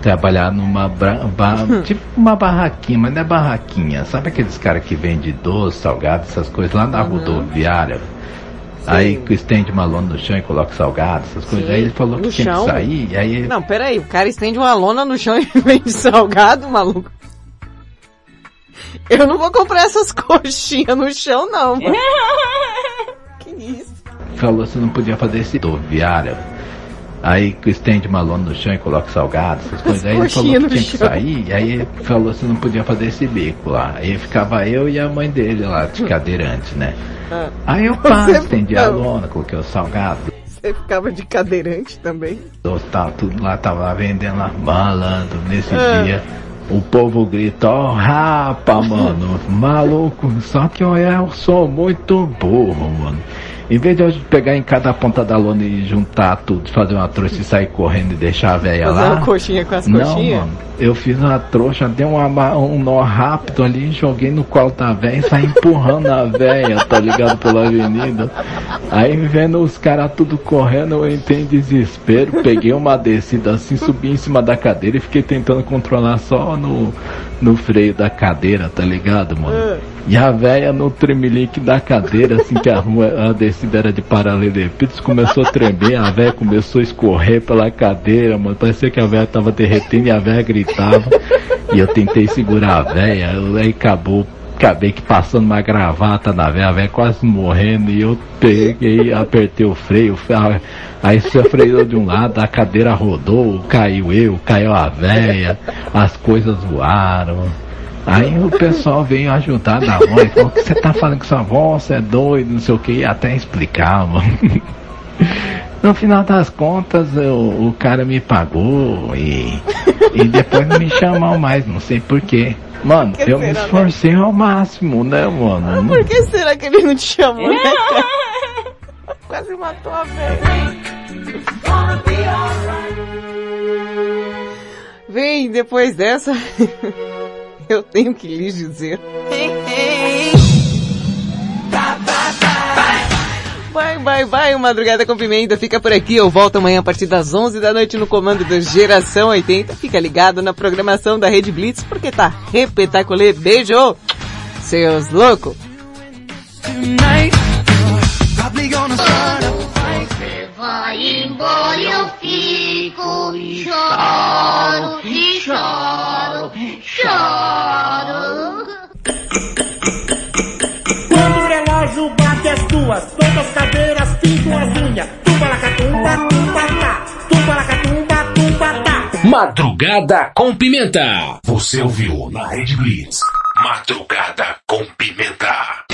trabalhar numa tipo uma barraquinha, mas não é barraquinha, sabe aqueles caras que vendem doce, salgado, essas coisas lá na rodoviária? Aí que estende uma lona no chão e coloca salgado, essas coisas. Sim. Aí ele falou que No tinha chão? que sair, aí Não, peraí, o cara estende uma lona no chão e vende salgado, maluco. Eu não vou comprar essas coxinhas no chão, não. mano. que isso? falou que não podia fazer esse rodoviária. Aí que estende uma lona no chão e coloca salgado, essas coisas. Aí ele falou que no tinha que chão. sair, aí ele falou que não podia fazer esse bico lá. Aí ficava eu e a mãe dele lá, de cadeirante, né? Ah. Aí eu pá, Você estendi a lona, coloquei o salgado. Você ficava de cadeirante também? Eu tava tudo lá, tava lá vendendo lá, malandro, nesse Ah. dia. O povo grita, ó rapa, mano, maluco, só que eu, eu sou muito burro, mano. Em vez de eu pegar em cada ponta da lona e juntar tudo, fazer uma trouxa e sair correndo e deixar a velha Fazer lá. uma coxinha com as Não, coxinhas? mano, eu fiz uma trouxa, dei uma ma- um nó rápido ali, joguei no colo da velha e saí empurrando a velha, tá ligado, pela avenida. Aí vendo os caras tudo correndo, eu entrei em desespero, peguei uma descida assim, subi em cima da cadeira e fiquei tentando controlar só no, no freio da cadeira, tá ligado, mano? E a velha no tremelique da cadeira, assim que a rua, a descida era de paralelepípedos, começou a tremer, a velha começou a escorrer pela cadeira, mano. Parecia que a velha tava derretendo e a velha gritava. E eu tentei segurar a eu- aí acabou, acabei que passando uma gravata na velha, a quase morrendo, e eu peguei, apertei o freio, aí você freou de um lado, a cadeira rodou, caiu eu, caiu a velha, as coisas voaram. Aí o pessoal veio ajudar da mãe, falou, que você tá falando com sua avó, você é doido, não sei o que, até explicar, mano. No final das contas, eu- o cara me pagou e, e depois não me chamou mais, não sei porquê. Mano, Que eu me né? esforcei ao máximo, né, mano? Por que será que ele não te chamou, né? cara? Quase matou a velha. Vem, depois dessa, eu tenho que lhes dizer. Vai, vai, vai, Madrugada com Pimenta fica por aqui. Eu volto amanhã a partir das 11 da noite no comando do Geração 80. Fica ligado na programação da Rede Blitz porque tá repetaculê. Beijo, seus loucos. Você vai embora eu fico e choro, e choro, choro. As duas, todas as cadeiras pintam as unhas. Tumba-lacatumba, tumba-tá. Tumba-lacatumba, tumba-tá. Madrugada com Pimenta. Você ouviu na Rede Blitz. Madrugada com Pimenta.